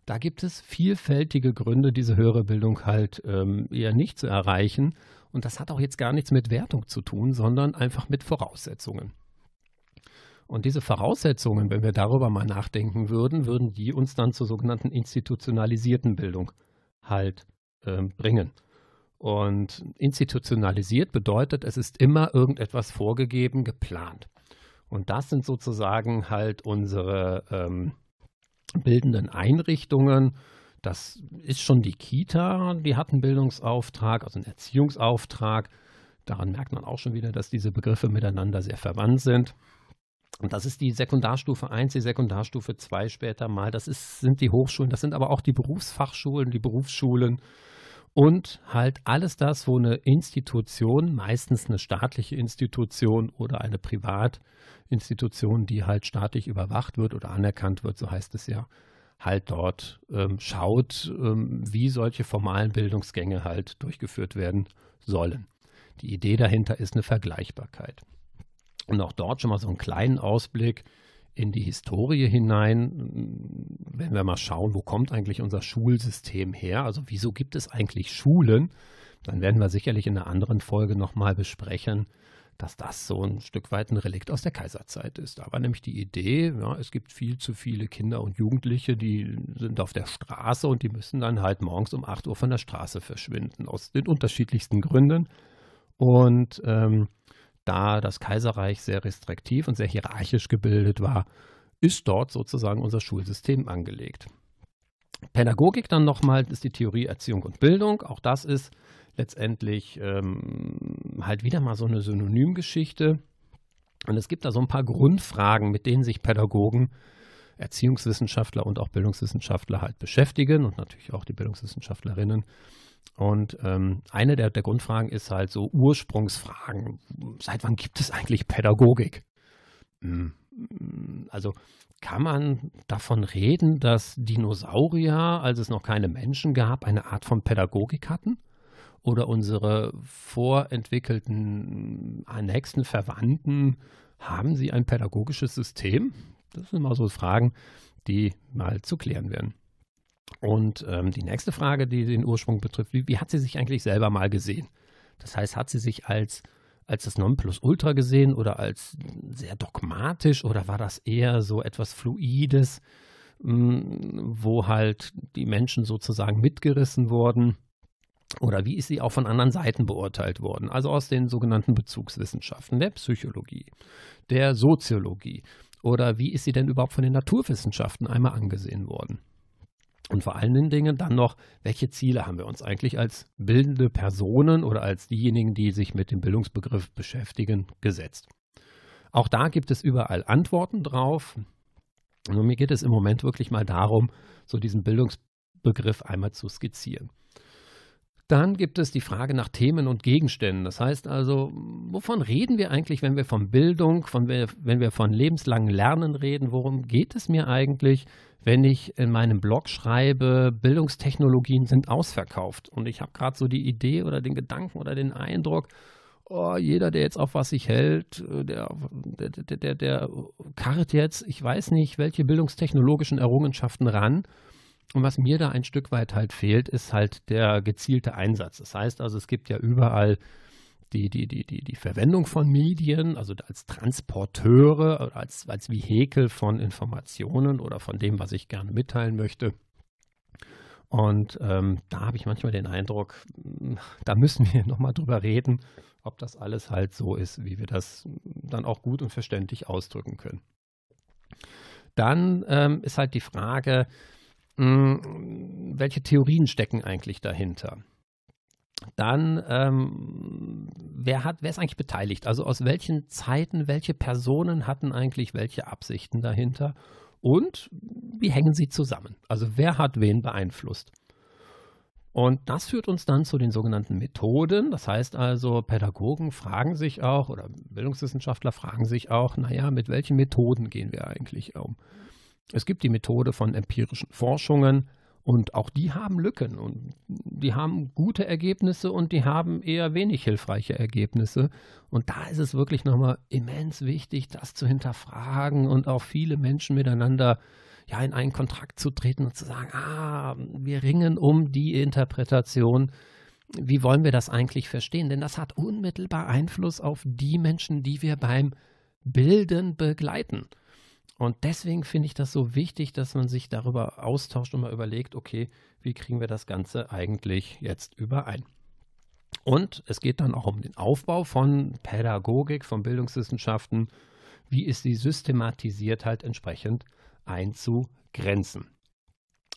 Da gibt es vielfältige Gründe, diese höhere Bildung halt ähm, eher nicht zu erreichen. Und das hat auch jetzt gar nichts mit Wertung zu tun, sondern einfach mit Voraussetzungen. Und diese Voraussetzungen, wenn wir darüber mal nachdenken würden, würden die uns dann zur sogenannten institutionalisierten Bildung halt äh, bringen. Und institutionalisiert bedeutet, es ist immer irgendetwas vorgegeben, geplant. Und das sind sozusagen halt unsere ähm, bildenden Einrichtungen. das ist schon die Kita, die hat einen Bildungsauftrag, also einen Erziehungsauftrag. Daran merkt man auch schon wieder, dass diese Begriffe miteinander sehr verwandt sind. Und das ist die Sekundarstufe 1, die Sekundarstufe 2 später mal. Das ist, sind die Hochschulen, das sind aber auch die Berufsfachschulen, die Berufsschulen und halt alles das, wo eine Institution, meistens eine staatliche Institution oder eine Privatinstitution, die halt staatlich überwacht wird oder anerkannt wird, so heißt es ja, halt dort ähm, schaut, ähm, wie solche formalen Bildungsgänge halt durchgeführt werden sollen. Die Idee dahinter ist eine Vergleichbarkeit. Und auch dort schon mal so einen kleinen Ausblick in die Historie hinein, wenn wir mal schauen, wo kommt eigentlich unser Schulsystem her? Also wieso gibt es eigentlich Schulen? Dann werden wir sicherlich in einer anderen Folge nochmal besprechen, dass das so ein Stück weit ein Relikt aus der Kaiserzeit ist. Da war nämlich die Idee, ja, es gibt viel zu viele Kinder und Jugendliche, die sind auf der Straße und die müssen dann halt morgens um 8 Uhr von der Straße verschwinden, aus den unterschiedlichsten Gründen. Und ähm, da das Kaiserreich sehr restriktiv und sehr hierarchisch gebildet war, ist dort sozusagen unser Schulsystem angelegt. Pädagogik dann nochmal ist die Theorie Erziehung und Bildung. Auch das ist letztendlich ähm, halt wieder mal so eine Synonymgeschichte. Und es gibt da so ein paar Grundfragen, mit denen sich Pädagogen, Erziehungswissenschaftler und auch Bildungswissenschaftler halt beschäftigen und natürlich auch die Bildungswissenschaftlerinnen. Und ähm, eine der, der Grundfragen ist halt so Ursprungsfragen. Seit wann gibt es eigentlich Pädagogik? Hm, also kann man davon reden, dass Dinosaurier, als es noch keine Menschen gab, eine Art von Pädagogik hatten? Oder unsere vorentwickelten nächsten Verwandten, haben sie ein pädagogisches System? Das sind mal so Fragen, die mal zu klären werden. Und ähm, die nächste Frage, die den Ursprung betrifft, wie, wie, hat sie sich eigentlich selber mal gesehen? Das heißt, hat sie sich als, als das Nonplusultra gesehen oder als sehr dogmatisch oder war das eher so etwas Fluides, mh, hm, wo halt die Menschen sozusagen mitgerissen wurden? Oder wie ist sie auch von anderen Seiten beurteilt worden? Also aus den sogenannten Bezugswissenschaften, der Psychologie, der Soziologie. Oder wie ist sie denn überhaupt von den Naturwissenschaften einmal angesehen worden? Und vor allen Dingen dann noch, welche Ziele haben wir uns eigentlich als bildende Personen oder als diejenigen, die sich mit dem Bildungsbegriff beschäftigen, gesetzt? Auch da gibt es überall Antworten drauf. Und mir geht es im Moment wirklich mal darum, so diesen Bildungsbegriff einmal zu skizzieren. Dann gibt es die Frage nach Themen und Gegenständen. Das heißt also, wovon reden wir eigentlich, wenn wir von Bildung, von, wenn wir von lebenslangen Lernen reden? Worum geht es mir eigentlich, wenn ich in meinem Blog schreibe, Bildungstechnologien sind ausverkauft? Und ich habe gerade so die Idee oder den Gedanken oder den Eindruck, oh, jeder, der jetzt auf was sich hält, der, der, der, der, der karrt jetzt, ich weiß nicht, welche bildungstechnologischen Errungenschaften ran und was mir da ein Stück weit halt fehlt, ist halt der gezielte Einsatz. Das heißt also, es gibt ja überall die, die, die, die, die Verwendung von Medien, also als Transporteure als, als Vehikel von Informationen oder von dem, was ich gerne mitteilen möchte. Und ähm, da habe ich manchmal den Eindruck, da müssen wir nochmal drüber reden, ob das alles halt so ist, wie wir das dann auch gut und verständlich ausdrücken können. Dann ähm, ist halt die Frage, hm, welche Theorien stecken eigentlich dahinter? Dann, ähm, wer hat, wer ist eigentlich beteiligt? Also aus welchen Zeiten, welche Personen hatten eigentlich welche Absichten dahinter? Und wie hängen sie zusammen? Also wer hat wen beeinflusst? Und das führt uns dann zu den sogenannten Methoden. Das heißt also, Pädagogen fragen sich auch oder Bildungswissenschaftler fragen sich auch, naja, mit welchen Methoden gehen wir eigentlich um? Es gibt die Methode von empirischen Forschungen und auch die haben Lücken und die haben gute Ergebnisse und die haben eher wenig hilfreiche Ergebnisse. Und da ist es wirklich nochmal immens wichtig, das zu hinterfragen und auch viele Menschen miteinander ja in einen Kontakt zu treten und zu sagen, ah, wir ringen um die Interpretation. Wie wollen wir das eigentlich verstehen? Denn das hat unmittelbar Einfluss auf die Menschen, die wir beim Bilden begleiten. Und deswegen finde ich das so wichtig, dass man sich darüber austauscht und mal überlegt, okay, wie kriegen wir das Ganze eigentlich jetzt überein? Und es geht dann auch um den Aufbau von Pädagogik, von Bildungswissenschaften. Wie ist sie systematisiert halt entsprechend einzugrenzen?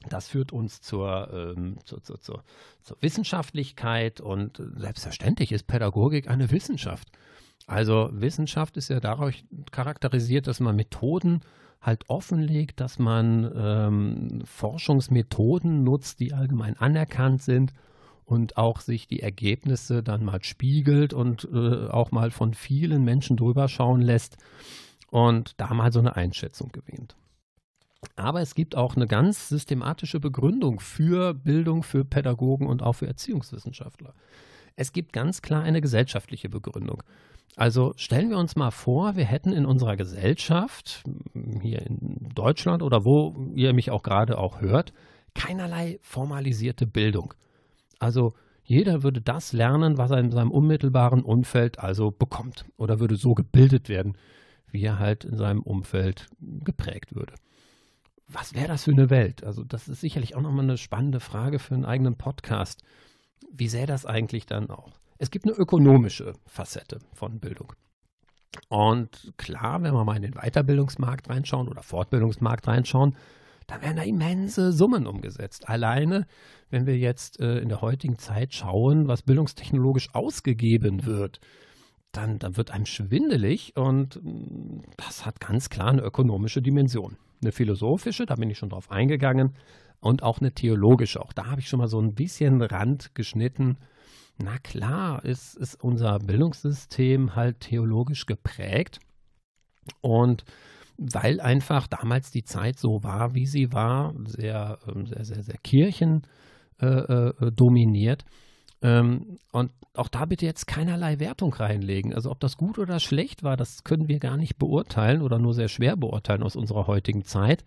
Das führt uns zur, ähm, zur, zur, zur, zur Wissenschaftlichkeit und selbstverständlich ist Pädagogik eine Wissenschaft. Also Wissenschaft ist ja dadurch charakterisiert, dass man Methoden halt offenlegt, dass man ähm, Forschungsmethoden nutzt, die allgemein anerkannt sind und auch sich die Ergebnisse dann mal spiegelt und äh, auch mal von vielen Menschen drüber schauen lässt und da mal so eine Einschätzung gewinnt. Aber es gibt auch eine ganz systematische Begründung für Bildung, für Pädagogen und auch für Erziehungswissenschaftler. Es gibt ganz klar eine gesellschaftliche Begründung. Also stellen wir uns mal vor, wir hätten in unserer Gesellschaft, hier in Deutschland oder wo ihr mich auch gerade auch hört, keinerlei formalisierte Bildung. Also jeder würde das lernen, was er in seinem unmittelbaren Umfeld also bekommt oder würde so gebildet werden, wie er halt in seinem Umfeld geprägt würde. Was wäre das für eine Welt? Also das ist sicherlich auch nochmal eine spannende Frage für einen eigenen Podcast. Wie sähe das eigentlich dann auch? Es gibt eine ökonomische Facette von Bildung. Und klar, wenn wir mal in den Weiterbildungsmarkt reinschauen oder Fortbildungsmarkt reinschauen, da werden da immense Summen umgesetzt. Alleine, wenn wir jetzt äh, in der heutigen Zeit schauen, was bildungstechnologisch ausgegeben wird, dann, dann wird einem schwindelig und mm, das hat ganz klar eine ökonomische Dimension. Eine philosophische, da bin ich schon drauf eingegangen, und auch eine theologische. Auch da habe ich schon mal so ein bisschen Rand geschnitten. Na klar, ist, ist unser Bildungssystem halt theologisch geprägt. Und weil einfach damals die Zeit so war, wie sie war, sehr, ähm, sehr, sehr, sehr Kirchen äh, äh, dominiert. Ähm, und auch da bitte jetzt keinerlei Wertung reinlegen. Also ob das gut oder schlecht war, das können wir gar nicht beurteilen oder nur sehr schwer beurteilen aus unserer heutigen Zeit.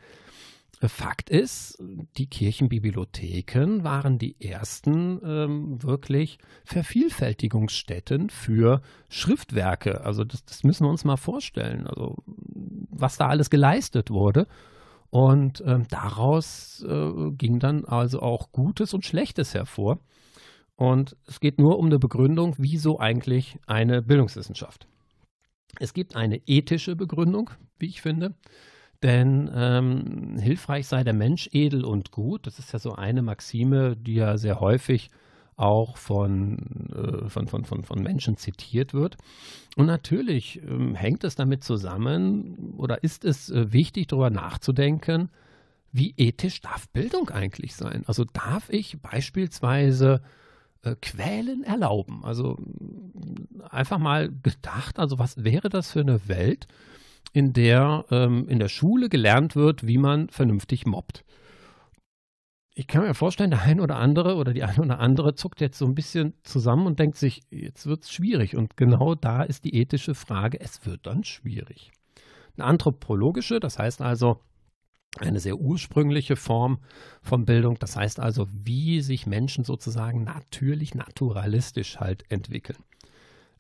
Fakt ist, die Kirchenbibliotheken waren die ersten ähm, wirklich Vervielfältigungsstätten für Schriftwerke. Also das, das, müssen wir uns mal vorstellen. Also was da alles geleistet wurde. Und ähm, daraus äh, ging dann also auch Gutes und Schlechtes hervor. Und es geht nur um eine Begründung, wieso eigentlich eine Bildungswissenschaft. Es gibt eine ethische Begründung, wie ich finde. Denn ähm, hilfreich sei der Mensch edel und gut. Das ist ja so eine Maxime, die ja sehr häufig auch von, äh, von, von, von, von Menschen zitiert wird. Und natürlich ähm, hängt es damit zusammen oder ist es äh, wichtig, darüber nachzudenken, wie ethisch darf Bildung eigentlich sein? Also darf ich beispielsweise äh, Quälen erlauben? Also einfach mal gedacht, also was wäre das für eine Welt, in der ähm, in der Schule gelernt wird, wie man vernünftig mobbt. Ich kann mir vorstellen, der ein oder andere oder die eine oder andere zuckt jetzt so ein bisschen zusammen und denkt sich, jetzt wird es schwierig. Und genau da ist die ethische Frage, es wird dann schwierig. Eine anthropologische, das heißt also eine sehr ursprüngliche Form von Bildung, das heißt also, wie sich Menschen sozusagen natürlich, naturalistisch halt entwickeln.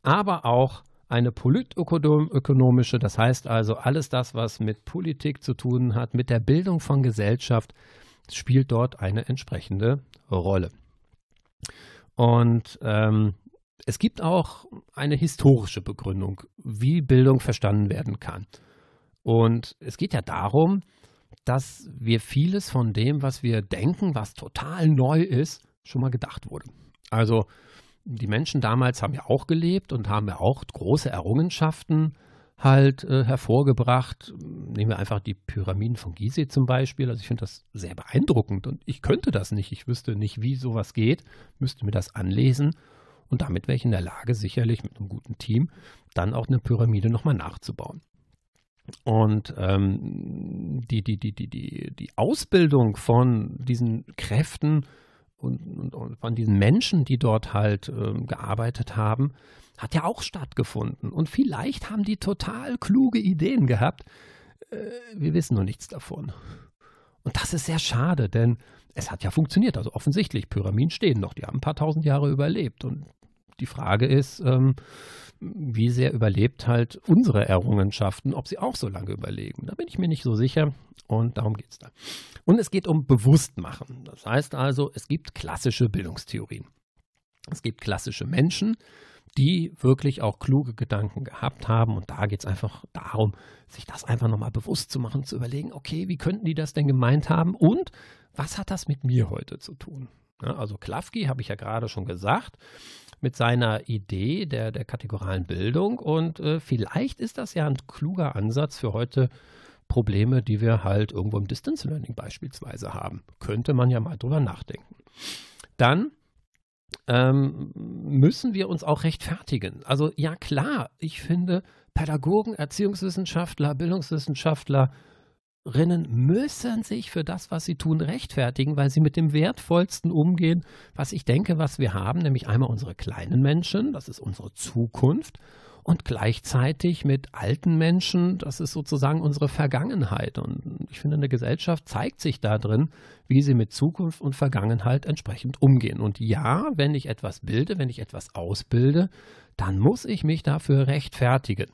Aber auch eine politökonomische, das heißt also alles das, was mit Politik zu tun hat, mit der Bildung von Gesellschaft, spielt dort eine entsprechende Rolle. Und ähm, es gibt auch eine historische Begründung, wie Bildung verstanden werden kann. Und es geht ja darum, dass wir vieles von dem, was wir denken, was total neu ist, schon mal gedacht wurde. Also die Menschen damals haben ja auch gelebt und haben ja auch große Errungenschaften halt äh, hervorgebracht. Nehmen wir einfach die Pyramiden von Gizeh zum Beispiel. Also ich finde das sehr beeindruckend und ich könnte das nicht. Ich wüsste nicht, wie sowas geht, müsste mir das anlesen und damit wäre ich in der Lage, sicherlich mit einem guten Team dann auch eine Pyramide nochmal nachzubauen. Und ähm, die, die, die, die, die, die Ausbildung von diesen Kräften und, und, von diesen Menschen, die dort halt äh, gearbeitet haben, hat ja auch stattgefunden. Und vielleicht haben die total kluge Ideen gehabt. Äh, wir wissen noch nichts davon. Und das ist sehr schade, denn es hat ja funktioniert. Also offensichtlich, Pyramiden stehen noch. Die haben ein paar tausend Jahre überlebt. Und die Frage ist, ähm, wie sehr überlebt halt unsere Errungenschaften, ob sie auch so lange überleben. Da bin ich mir nicht so sicher und darum geht es da. Und es geht um Bewusstmachen. Das heißt also, es gibt klassische Bildungstheorien. Es gibt klassische Menschen, die wirklich auch kluge Gedanken gehabt haben. Und da geht es einfach darum, sich das einfach nochmal bewusst zu machen, zu überlegen, okay, wie könnten die das denn gemeint haben? Und was hat das mit mir heute zu tun? Also Klafki habe ich ja gerade schon gesagt, mit seiner Idee der, der kategoralen Bildung. Und äh, vielleicht ist das ja ein kluger Ansatz für heute Probleme, die wir halt irgendwo im Distance Learning beispielsweise haben. Könnte man ja mal drüber nachdenken. Dann ähm, müssen wir uns auch rechtfertigen. Also ja klar, ich finde, Pädagogen, Erziehungswissenschaftler, Bildungswissenschaftler, Rinnen müssen sich für das, was sie tun, rechtfertigen, weil sie mit dem Wertvollsten umgehen, was ich denke, was wir haben, nämlich einmal unsere kleinen Menschen, das ist unsere Zukunft, und gleichzeitig mit alten Menschen, das ist sozusagen unsere Vergangenheit. Und ich finde, eine Gesellschaft zeigt sich da drin, wie sie mit Zukunft und Vergangenheit entsprechend umgehen. Und ja, wenn ich etwas bilde, wenn ich etwas ausbilde, dann muss ich mich dafür rechtfertigen.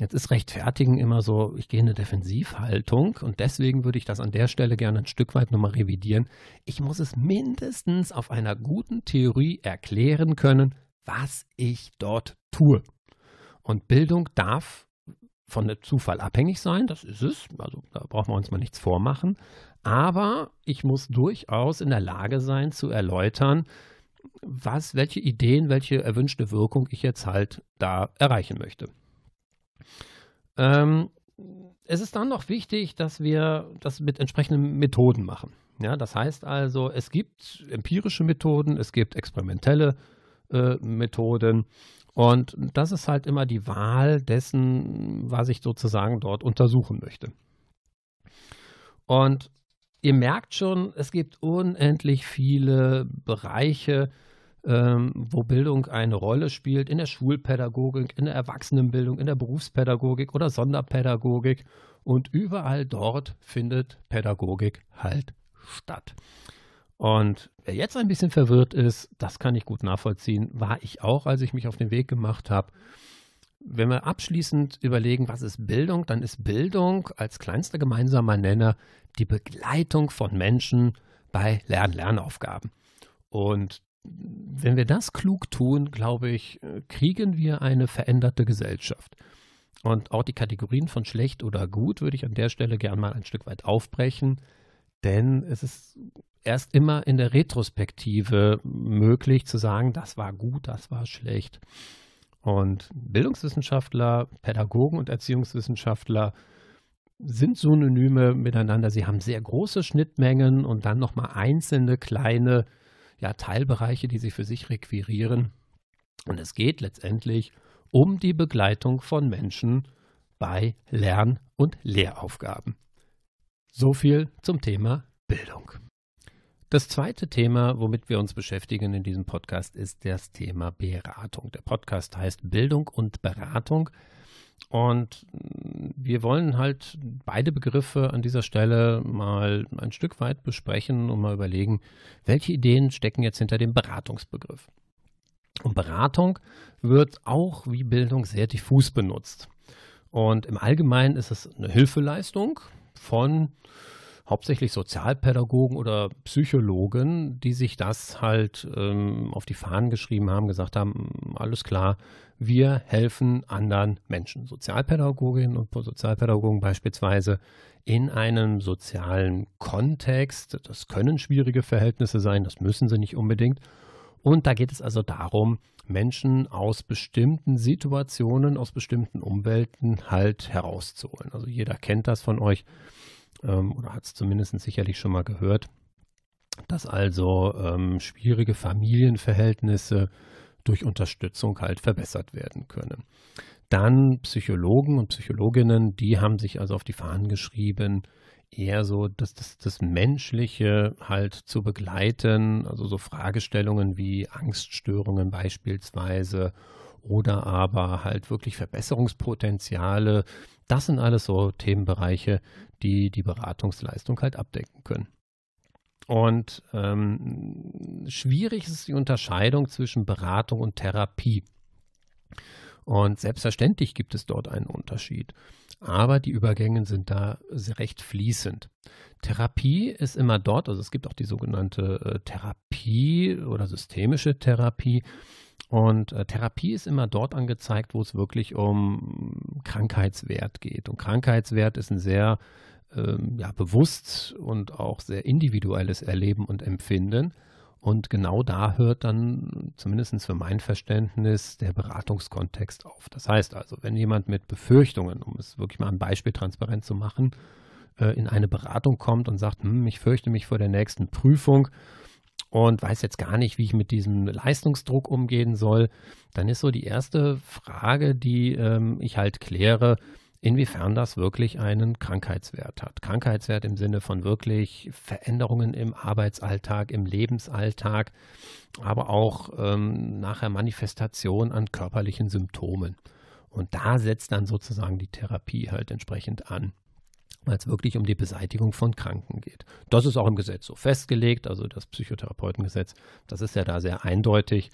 Jetzt ist Rechtfertigen immer so, ich gehe in eine Defensivhaltung und deswegen würde ich das an der Stelle gerne ein Stück weit nochmal revidieren. Ich muss es mindestens auf einer guten Theorie erklären können, was ich dort tue. Und Bildung darf von der Zufall abhängig sein, das ist es, also da brauchen wir uns mal nichts vormachen. Aber ich muss durchaus in der Lage sein zu erläutern, was, welche Ideen, welche erwünschte Wirkung ich jetzt halt da erreichen möchte. Ähm, es ist dann noch wichtig, dass wir das mit entsprechenden Methoden machen. Ja, das heißt also, es gibt empirische Methoden, es gibt experimentelle äh, Methoden und das ist halt immer die Wahl dessen, was ich sozusagen dort untersuchen möchte. Und ihr merkt schon, es gibt unendlich viele Bereiche, ähm, wo Bildung eine Rolle spielt, in der Schulpädagogik, in der Erwachsenenbildung, in der Berufspädagogik oder Sonderpädagogik. Und überall dort findet Pädagogik halt statt. Und wer jetzt ein bisschen verwirrt ist, das kann ich gut nachvollziehen, war ich auch, als ich mich auf den Weg gemacht habe. Wenn wir abschließend überlegen, was ist Bildung, dann ist Bildung als kleinster gemeinsamer Nenner die Begleitung von Menschen bei Lern-Lernaufgaben. Und wenn wir das klug tun, glaube ich, kriegen wir eine veränderte Gesellschaft. Und auch die Kategorien von schlecht oder gut würde ich an der Stelle gerne mal ein Stück weit aufbrechen, denn es ist erst immer in der Retrospektive möglich zu sagen, das war gut, das war schlecht. Und Bildungswissenschaftler, Pädagogen und Erziehungswissenschaftler sind Synonyme miteinander. Sie haben sehr große Schnittmengen und dann nochmal einzelne kleine ja, Teilbereiche, die sie für sich requirieren. Und es geht letztendlich um die Begleitung von Menschen bei Lern- und Lehraufgaben. So viel zum Thema Bildung. Das zweite Thema, womit wir uns beschäftigen in diesem Podcast, ist das Thema Beratung. Der Podcast heißt Bildung und Beratung. Und wir wollen halt beide Begriffe an dieser Stelle mal ein Stück weit besprechen und mal überlegen, welche Ideen stecken jetzt hinter dem Beratungsbegriff. Und Beratung wird auch wie Bildung sehr diffus benutzt. Und im Allgemeinen ist es eine Hilfeleistung von hauptsächlich Sozialpädagogen oder Psychologen, die sich das halt ähm, auf die Fahnen geschrieben haben, gesagt haben, alles klar, wir helfen anderen Menschen. Sozialpädagoginnen und Sozialpädagogen beispielsweise in einem sozialen Kontext. Das können schwierige Verhältnisse sein, das müssen sie nicht unbedingt. Und da geht es also darum, Menschen aus bestimmten Situationen, aus bestimmten Umwelten halt herauszuholen. Also jeder kennt das von euch ähm, oder hat es zumindest sicherlich schon mal gehört, dass also ähm, schwierige Familienverhältnisse durch Unterstützung halt verbessert werden können. Dann Psychologen und Psychologinnen, die haben sich also auf die Fahnen geschrieben, eher so das, das, das Menschliche halt zu begleiten, also so Fragestellungen wie Angststörungen beispielsweise oder aber halt wirklich Verbesserungspotenziale. Das sind alles so Themenbereiche, die die Beratungsleistung halt abdecken können. Und ähm, schwierig ist die Unterscheidung zwischen Beratung und Therapie. Und selbstverständlich gibt es dort einen Unterschied. Aber die Übergänge sind da recht fließend. Therapie ist immer dort, also es gibt auch die sogenannte äh, Therapie oder systemische Therapie. Und äh, Therapie ist immer dort angezeigt, wo es wirklich um Krankheitswert geht. Und Krankheitswert ist ein sehr ähm, ja, bewusst und auch sehr individuelles Erleben und Empfinden. Und genau da hört dann, zumindest für mein Verständnis, der Beratungskontext auf. Das heißt also, wenn jemand mit Befürchtungen, um es wirklich mal ein Beispiel transparent zu machen, äh, in eine Beratung kommt und sagt, hm, ich fürchte mich vor der nächsten Prüfung und weiß jetzt gar nicht, wie ich mit diesem Leistungsdruck umgehen soll, dann ist so die erste Frage, die ähm, ich halt kläre, inwiefern das wirklich einen Krankheitswert hat. Krankheitswert im Sinne von wirklich Veränderungen im Arbeitsalltag, im Lebensalltag, aber auch ähm, nachher Manifestation an körperlichen Symptomen. Und da setzt dann sozusagen die Therapie halt entsprechend an weil es wirklich um die Beseitigung von Kranken geht. Das ist auch im Gesetz so festgelegt, also das Psychotherapeutengesetz, das ist ja da sehr eindeutig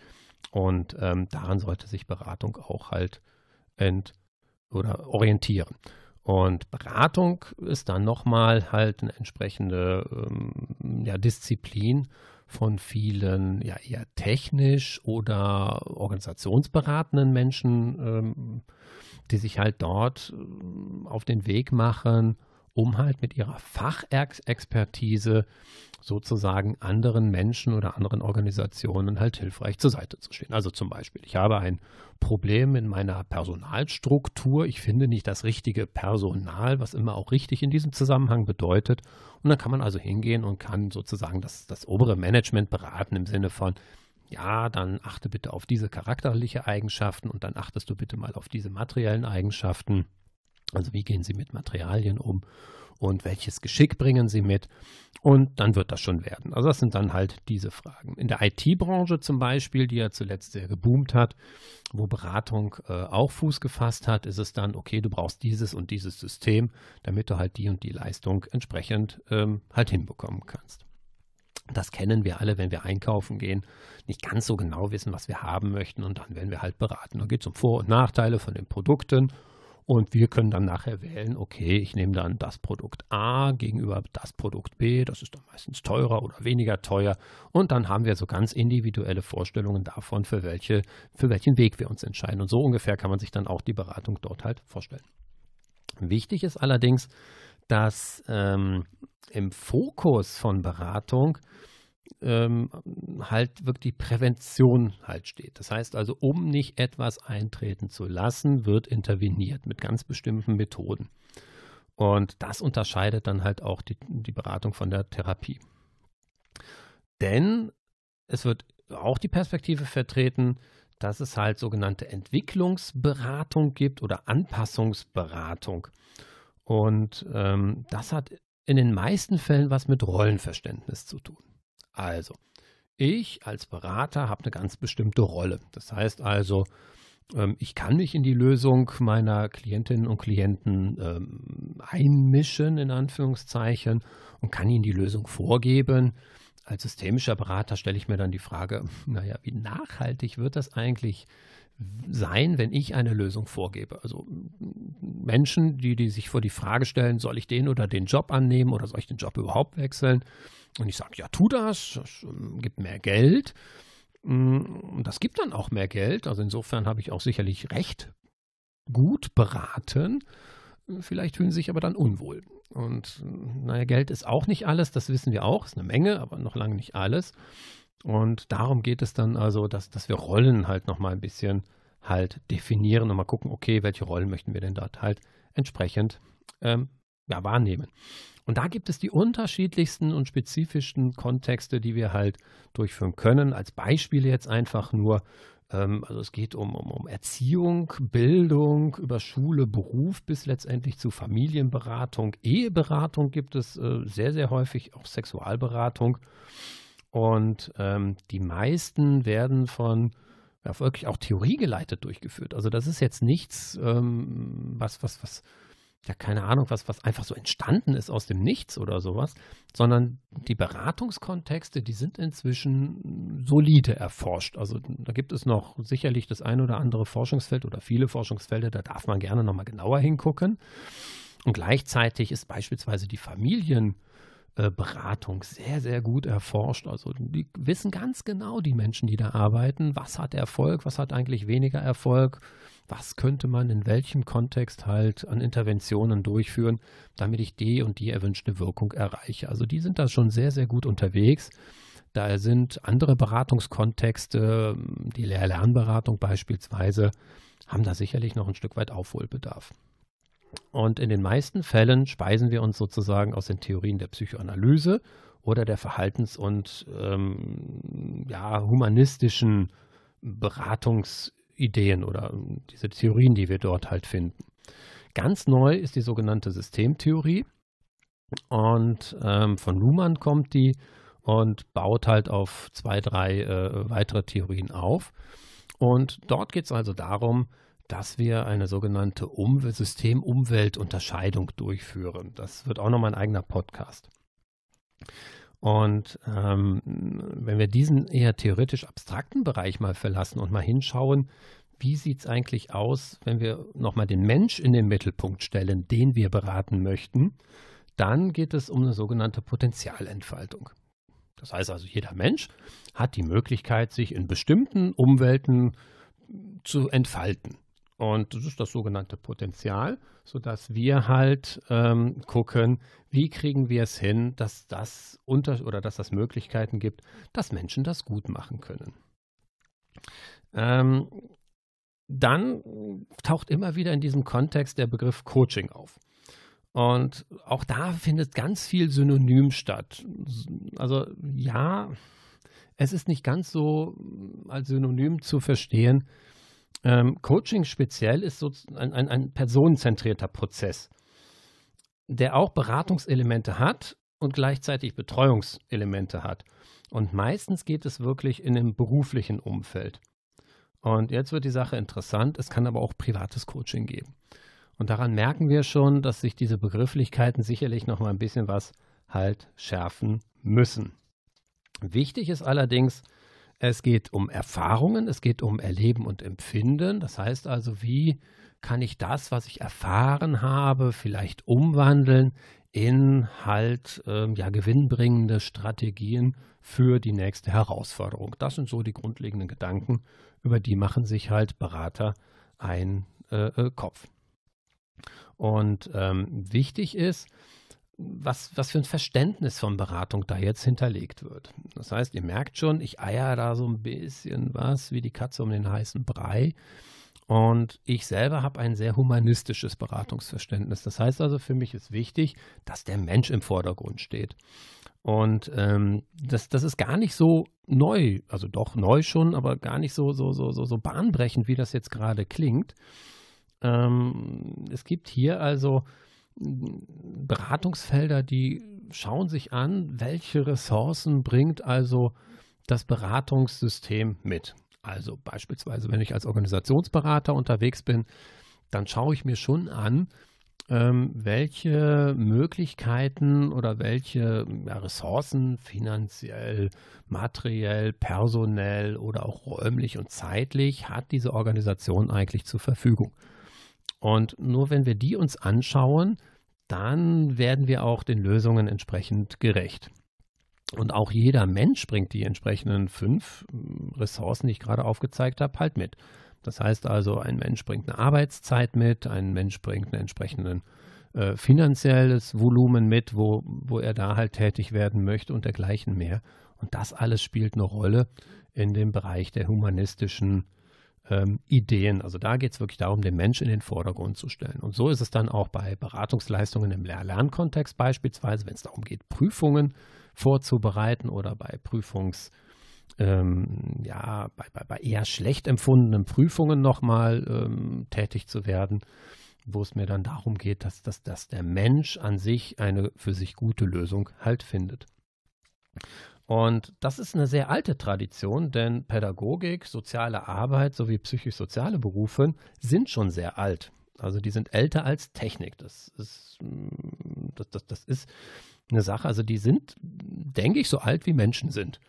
und ähm, daran sollte sich Beratung auch halt ent oder orientieren. Und Beratung ist dann nochmal halt eine entsprechende ähm, ja, Disziplin von vielen ja eher technisch oder organisationsberatenden Menschen, ähm, die sich halt dort äh, auf den Weg machen, um halt mit ihrer Fachexpertise sozusagen anderen Menschen oder anderen Organisationen halt hilfreich zur Seite zu stehen. Also zum Beispiel, ich habe ein Problem in meiner Personalstruktur. Ich finde nicht das richtige Personal, was immer auch richtig in diesem Zusammenhang bedeutet. Und dann kann man also hingehen und kann sozusagen das, das obere Management beraten im Sinne von, ja, dann achte bitte auf diese charakterliche Eigenschaften und dann achtest du bitte mal auf diese materiellen Eigenschaften. Also wie gehen Sie mit Materialien um und welches Geschick bringen Sie mit? Und dann wird das schon werden. Also das sind dann halt diese Fragen. In der IT-Branche zum Beispiel, die ja zuletzt sehr geboomt hat, wo Beratung äh, auch Fuß gefasst hat, ist es dann, okay, du brauchst dieses und dieses System, damit du halt die und die Leistung entsprechend ähm, halt hinbekommen kannst. Das kennen wir alle, wenn wir einkaufen gehen, nicht ganz so genau wissen, was wir haben möchten und dann werden wir halt beraten. Da geht es um Vor- und Nachteile von den Produkten und wir können dann nachher wählen, okay, ich nehme dann das Produkt A gegenüber das Produkt B, das ist dann meistens teurer oder weniger teuer. Und dann haben wir so ganz individuelle Vorstellungen davon, für, welche, für welchen Weg wir uns entscheiden. Und so ungefähr kann man sich dann auch die Beratung dort halt vorstellen. Wichtig ist allerdings, dass ähm, im Fokus von Beratung ähm, halt wirklich Prävention halt steht. Das heißt also, um nicht etwas eintreten zu lassen, wird interveniert mit ganz bestimmten Methoden. Und das unterscheidet dann halt auch die, die Beratung von der Therapie. Denn es wird auch die Perspektive vertreten, dass es halt sogenannte Entwicklungsberatung gibt oder Anpassungsberatung. Und ähm, das hat in den meisten Fällen was mit Rollenverständnis zu tun. Also, ich als Berater habe eine ganz bestimmte Rolle. Das heißt also, ähm, ich kann mich in die Lösung meiner Klientinnen und Klienten ähm, einmischen, in Anführungszeichen, und kann ihnen die Lösung vorgeben. Als systemischer Berater stelle ich mir dann die Frage, naja, wie nachhaltig wird das eigentlich sein, wenn ich eine Lösung vorgebe? Also Menschen, die, die sich vor die Frage stellen, soll ich den oder den Job annehmen oder soll ich den Job überhaupt wechseln? Und ich sage, ja, tu das, das ähm, gibt mehr Geld. Mm, und das gibt dann auch mehr Geld. Also insofern habe ich auch sicherlich recht gut beraten. Vielleicht fühlen sie sich aber dann unwohl. Und naja, Geld ist auch nicht alles, das wissen wir auch, ist eine Menge, aber noch lange nicht alles. Und darum geht es dann also, dass, dass wir Rollen halt nochmal ein bisschen halt definieren und mal gucken, okay, welche Rollen möchten wir denn dort halt entsprechend ähm, ja, wahrnehmen. Und da gibt es die unterschiedlichsten und spezifischsten Kontexte, die wir halt durchführen können. Als Beispiele jetzt einfach nur, ähm, also es geht um, um, um Erziehung, Bildung, über Schule, Beruf bis letztendlich zu Familienberatung, Eheberatung gibt es äh, sehr, sehr häufig, auch Sexualberatung. Und ähm, die meisten werden von ja, wirklich auch theoriegeleitet durchgeführt. Also das ist jetzt nichts, ähm, was, was, was ja, keine Ahnung, was, was einfach so entstanden ist aus dem Nichts oder sowas, sondern die Beratungskontexte, die sind inzwischen solide erforscht. Also da gibt es noch sicherlich das ein oder andere Forschungsfeld oder viele Forschungsfelder, da darf man gerne nochmal genauer hingucken. Und gleichzeitig ist beispielsweise die Familienberatung sehr, sehr gut erforscht. Also die wissen ganz genau, die Menschen, die da arbeiten, was hat Erfolg, was hat eigentlich weniger Erfolg was könnte man in welchem Kontext halt an Interventionen durchführen, damit ich die und die erwünschte Wirkung erreiche. Also die sind da schon sehr, sehr gut unterwegs. Da sind andere Beratungskontexte, die Lehr-Lernberatung beispielsweise, haben da sicherlich noch ein Stück weit Aufholbedarf. Und in den meisten Fällen speisen wir uns sozusagen aus den Theorien der Psychoanalyse oder der Verhaltens- und ähm, ja, humanistischen Beratungsideen oder diese Theorien, die wir dort halt finden. Ganz neu ist die sogenannte Systemtheorie und ähm, von Luhmann kommt die und baut halt auf zwei, drei äh, weitere Theorien auf. Und dort geht es also darum, dass wir eine sogenannte um System-Umwelt-Unterscheidung durchführen. Das wird auch nochmal ein eigener Podcast. Und ähm, wenn wir diesen eher theoretisch abstrakten Bereich mal verlassen und mal hinschauen, wie sieht es eigentlich aus, wenn wir nochmal den Mensch in den Mittelpunkt stellen, den wir beraten möchten, dann geht es um eine sogenannte Potenzialentfaltung. Das heißt also, jeder Mensch hat die Möglichkeit, sich in bestimmten Umwelten zu entfalten. Und das ist das sogenannte Potenzial, sodass wir halt ähm, gucken, wie kriegen wir es hin, dass das unter oder dass das Möglichkeiten gibt, dass Menschen das gut machen können. Ähm, dann taucht immer wieder in diesem Kontext der Begriff Coaching auf. Und auch da findet ganz viel Synonym statt. Also ja, es ist nicht ganz so als Synonym zu verstehen, ähm, Coaching speziell ist so ein, ein, ein personenzentrierter Prozess, der auch Beratungselemente hat und gleichzeitig Betreuungselemente hat. Und meistens geht es wirklich in einem beruflichen Umfeld. Und jetzt wird die Sache interessant. Es kann aber auch privates Coaching geben. Und daran merken wir schon, dass sich diese Begrifflichkeiten sicherlich noch mal ein bisschen was halt schärfen müssen. Wichtig ist allerdings, es geht um Erfahrungen, es geht um Erleben und Empfinden. Das heißt also, wie kann ich das, was ich erfahren habe, vielleicht umwandeln in halt ähm, ja, gewinnbringende Strategien für die nächste Herausforderung. Das sind so die grundlegenden Gedanken, über die machen sich halt Berater einen äh, äh, Kopf. Und ähm, wichtig ist, was, was für ein Verständnis von Beratung da jetzt hinterlegt wird. Das heißt, ihr merkt schon, ich eier da so ein bisschen was wie die Katze um den heißen Brei. Und ich selber habe ein sehr humanistisches Beratungsverständnis. Das heißt also, für mich ist wichtig, dass der Mensch im Vordergrund steht. Und ähm, das, das ist gar nicht so neu, also doch neu schon, aber gar nicht so, so, so, so, so bahnbrechend, wie das jetzt gerade klingt. Ähm, es gibt hier also Beratungsfelder, die schauen sich an, welche Ressourcen bringt also das Beratungssystem mit. Also beispielsweise, wenn ich als Organisationsberater unterwegs bin, dann schaue ich mir schon an, ähm, welche Möglichkeiten oder welche Ressourcen finanziell, materiell, personell oder auch räumlich und zeitlich hat diese Organisation eigentlich zur Verfügung. Und nur wenn wir die uns anschauen, dann werden wir auch den Lösungen entsprechend gerecht. Und auch jeder Mensch bringt die entsprechenden fünf hm, Ressourcen, die ich gerade aufgezeigt habe, halt mit. Das heißt also, ein Mensch bringt eine Arbeitszeit mit, ein Mensch bringt ein entsprechendes äh, finanzielles Volumen mit, wo, wo er da halt tätig werden möchte und dergleichen mehr. Und das alles spielt eine Rolle in dem Bereich der humanistischen ähm, Ideen. Also da geht es wirklich darum, den Menschen in den Vordergrund zu stellen. Und so ist es dann auch bei Beratungsleistungen im Lehr-Lernkontext beispielsweise, wenn es darum geht, Prüfungen vorzubereiten oder bei Prüfungs- ähm, ja, bei, bei, bei, eher schlecht empfundenen Prüfungen nochmal ähm, tätig zu werden, wo es mir dann darum geht, dass, dass, dass der Mensch an sich eine für sich gute Lösung halt findet. Und das ist eine sehr alte Tradition, denn Pädagogik, soziale Arbeit sowie psychisch-soziale Berufe sind schon sehr alt. Also die sind älter als Technik. Das ist, mm, das, das, das ist eine Sache, also die sind, denke ich, so alt wie Menschen sind.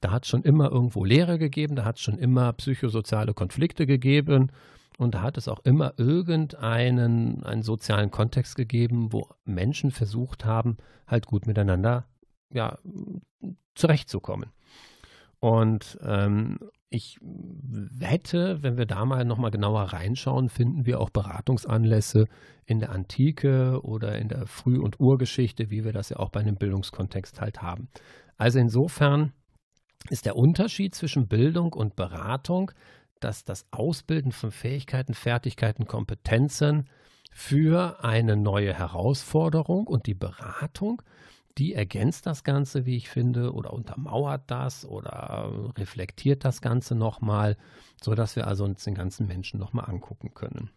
Da hat es schon immer irgendwo Lehre gegeben, da hat es schon immer psychosoziale Konflikte gegeben und da hat es auch immer irgendeinen einen sozialen Kontext gegeben, wo Menschen versucht haben, halt gut miteinander ja, zurechtzukommen. Und ähm, ich hätte, wenn wir da mal nochmal genauer reinschauen, finden wir auch Beratungsanlässe in der Antike oder in der Früh- und Urgeschichte, wie wir das ja auch bei einem Bildungskontext halt haben. Also insofern ist der Unterschied zwischen Bildung und Beratung, dass das Ausbilden von Fähigkeiten, Fertigkeiten, Kompetenzen für eine neue Herausforderung und die Beratung die ergänzt das Ganze, wie ich finde, oder untermauert das oder reflektiert das Ganze nochmal, sodass wir also uns den ganzen Menschen nochmal angucken können.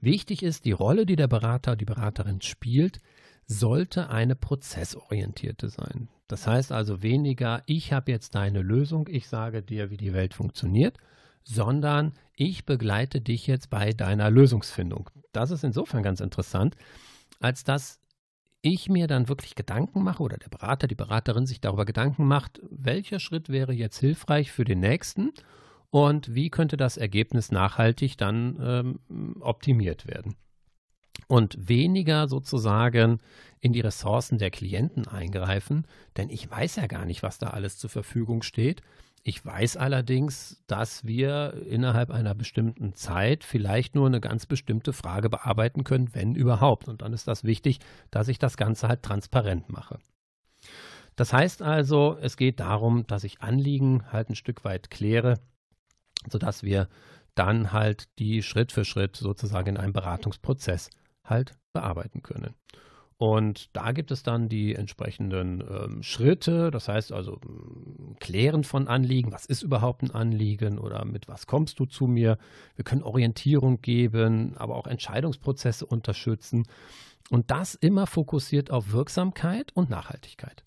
Wichtig ist, die Rolle, die der Berater, die Beraterin spielt, sollte eine prozessorientierte sein. Das heißt also weniger, ich habe jetzt deine Lösung, ich sage dir, wie die Welt funktioniert, sondern ich begleite dich jetzt bei deiner Lösungsfindung. Das ist insofern ganz interessant, als dass ich mir dann wirklich Gedanken mache oder der Berater, die Beraterin sich darüber Gedanken macht, welcher Schritt wäre jetzt hilfreich für den nächsten und wie könnte das Ergebnis nachhaltig dann ähm, optimiert werden. Und weniger sozusagen in die Ressourcen der Klienten eingreifen, denn ich weiß ja gar nicht, was da alles zur Verfügung steht, ich weiß allerdings, dass wir innerhalb einer bestimmten Zeit vielleicht nur eine ganz bestimmte Frage bearbeiten können, wenn überhaupt. Und dann ist das wichtig, dass ich das Ganze halt transparent mache. Das heißt also, es geht darum, dass ich Anliegen halt ein Stück weit kläre, sodass wir dann halt die Schritt für Schritt sozusagen in einem Beratungsprozess halt bearbeiten können. Und da gibt es dann die entsprechenden ähm, Schritte, das heißt also ähm, Klären von Anliegen, was ist überhaupt ein Anliegen oder mit was kommst du zu mir. Wir können Orientierung geben, aber auch Entscheidungsprozesse unterstützen. Und das immer fokussiert auf Wirksamkeit und Nachhaltigkeit.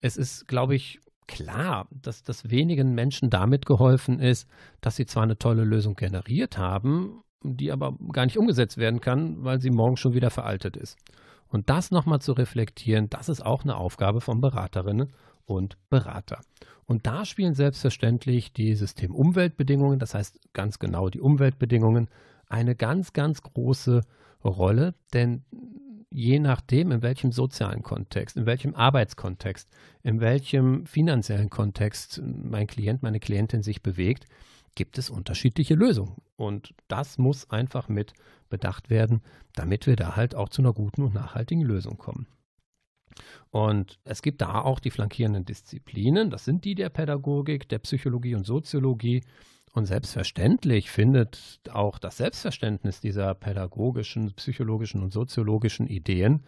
Es ist, glaube ich, klar, dass das wenigen Menschen damit geholfen ist, dass sie zwar eine tolle Lösung generiert haben, die aber gar nicht umgesetzt werden kann, weil sie morgen schon wieder veraltet ist. Und das nochmal zu reflektieren, das ist auch eine Aufgabe von Beraterinnen und Berater. Und da spielen selbstverständlich die System-Umweltbedingungen, das heißt ganz genau die Umweltbedingungen, eine ganz, ganz große Rolle, denn je nachdem, in welchem sozialen Kontext, in welchem Arbeitskontext, in welchem finanziellen Kontext mein Klient, meine Klientin sich bewegt, gibt es unterschiedliche Lösungen. Und das muss einfach mit bedacht werden, damit wir da halt auch zu einer guten und nachhaltigen Lösung kommen. Und es gibt da auch die flankierenden Disziplinen, das sind die der Pädagogik, der Psychologie und Soziologie. Und selbstverständlich findet auch das Selbstverständnis dieser pädagogischen, psychologischen und soziologischen Ideen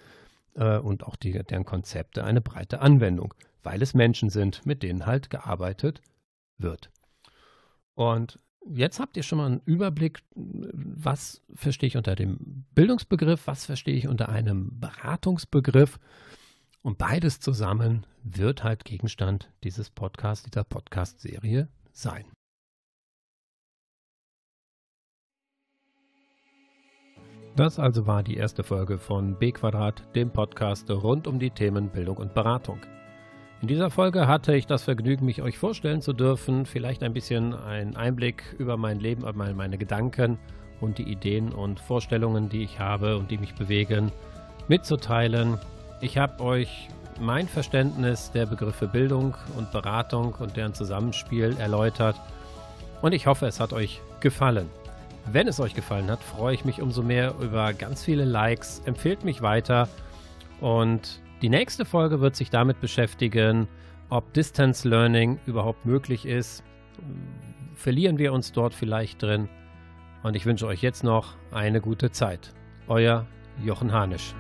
äh, und auch die, deren Konzepte eine breite Anwendung, weil es Menschen sind, mit denen halt gearbeitet wird. Und jetzt habt ihr schon mal einen Überblick, was verstehe ich unter dem Bildungsbegriff, was verstehe ich unter einem Beratungsbegriff. Und beides zusammen wird halt Gegenstand dieses Podcasts, dieser Podcast-Serie sein. Das also war die erste Folge von B Quadrat, dem Podcast rund um die Themen Bildung und Beratung. In dieser Folge hatte ich das Vergnügen, mich euch vorstellen zu dürfen, vielleicht ein bisschen einen Einblick über mein Leben, über meine Gedanken und die Ideen und Vorstellungen, die ich habe und die mich bewegen, mitzuteilen. Ich habe euch mein Verständnis der Begriffe Bildung und Beratung und deren Zusammenspiel erläutert und ich hoffe, es hat euch gefallen. Wenn es euch gefallen hat, freue ich mich umso mehr über ganz viele Likes. Empfehlt mich weiter und die nächste Folge wird sich damit beschäftigen, ob Distance Learning überhaupt möglich ist. Verlieren wir uns dort vielleicht drin? Und ich wünsche euch jetzt noch eine gute Zeit. Euer Jochen Hanisch.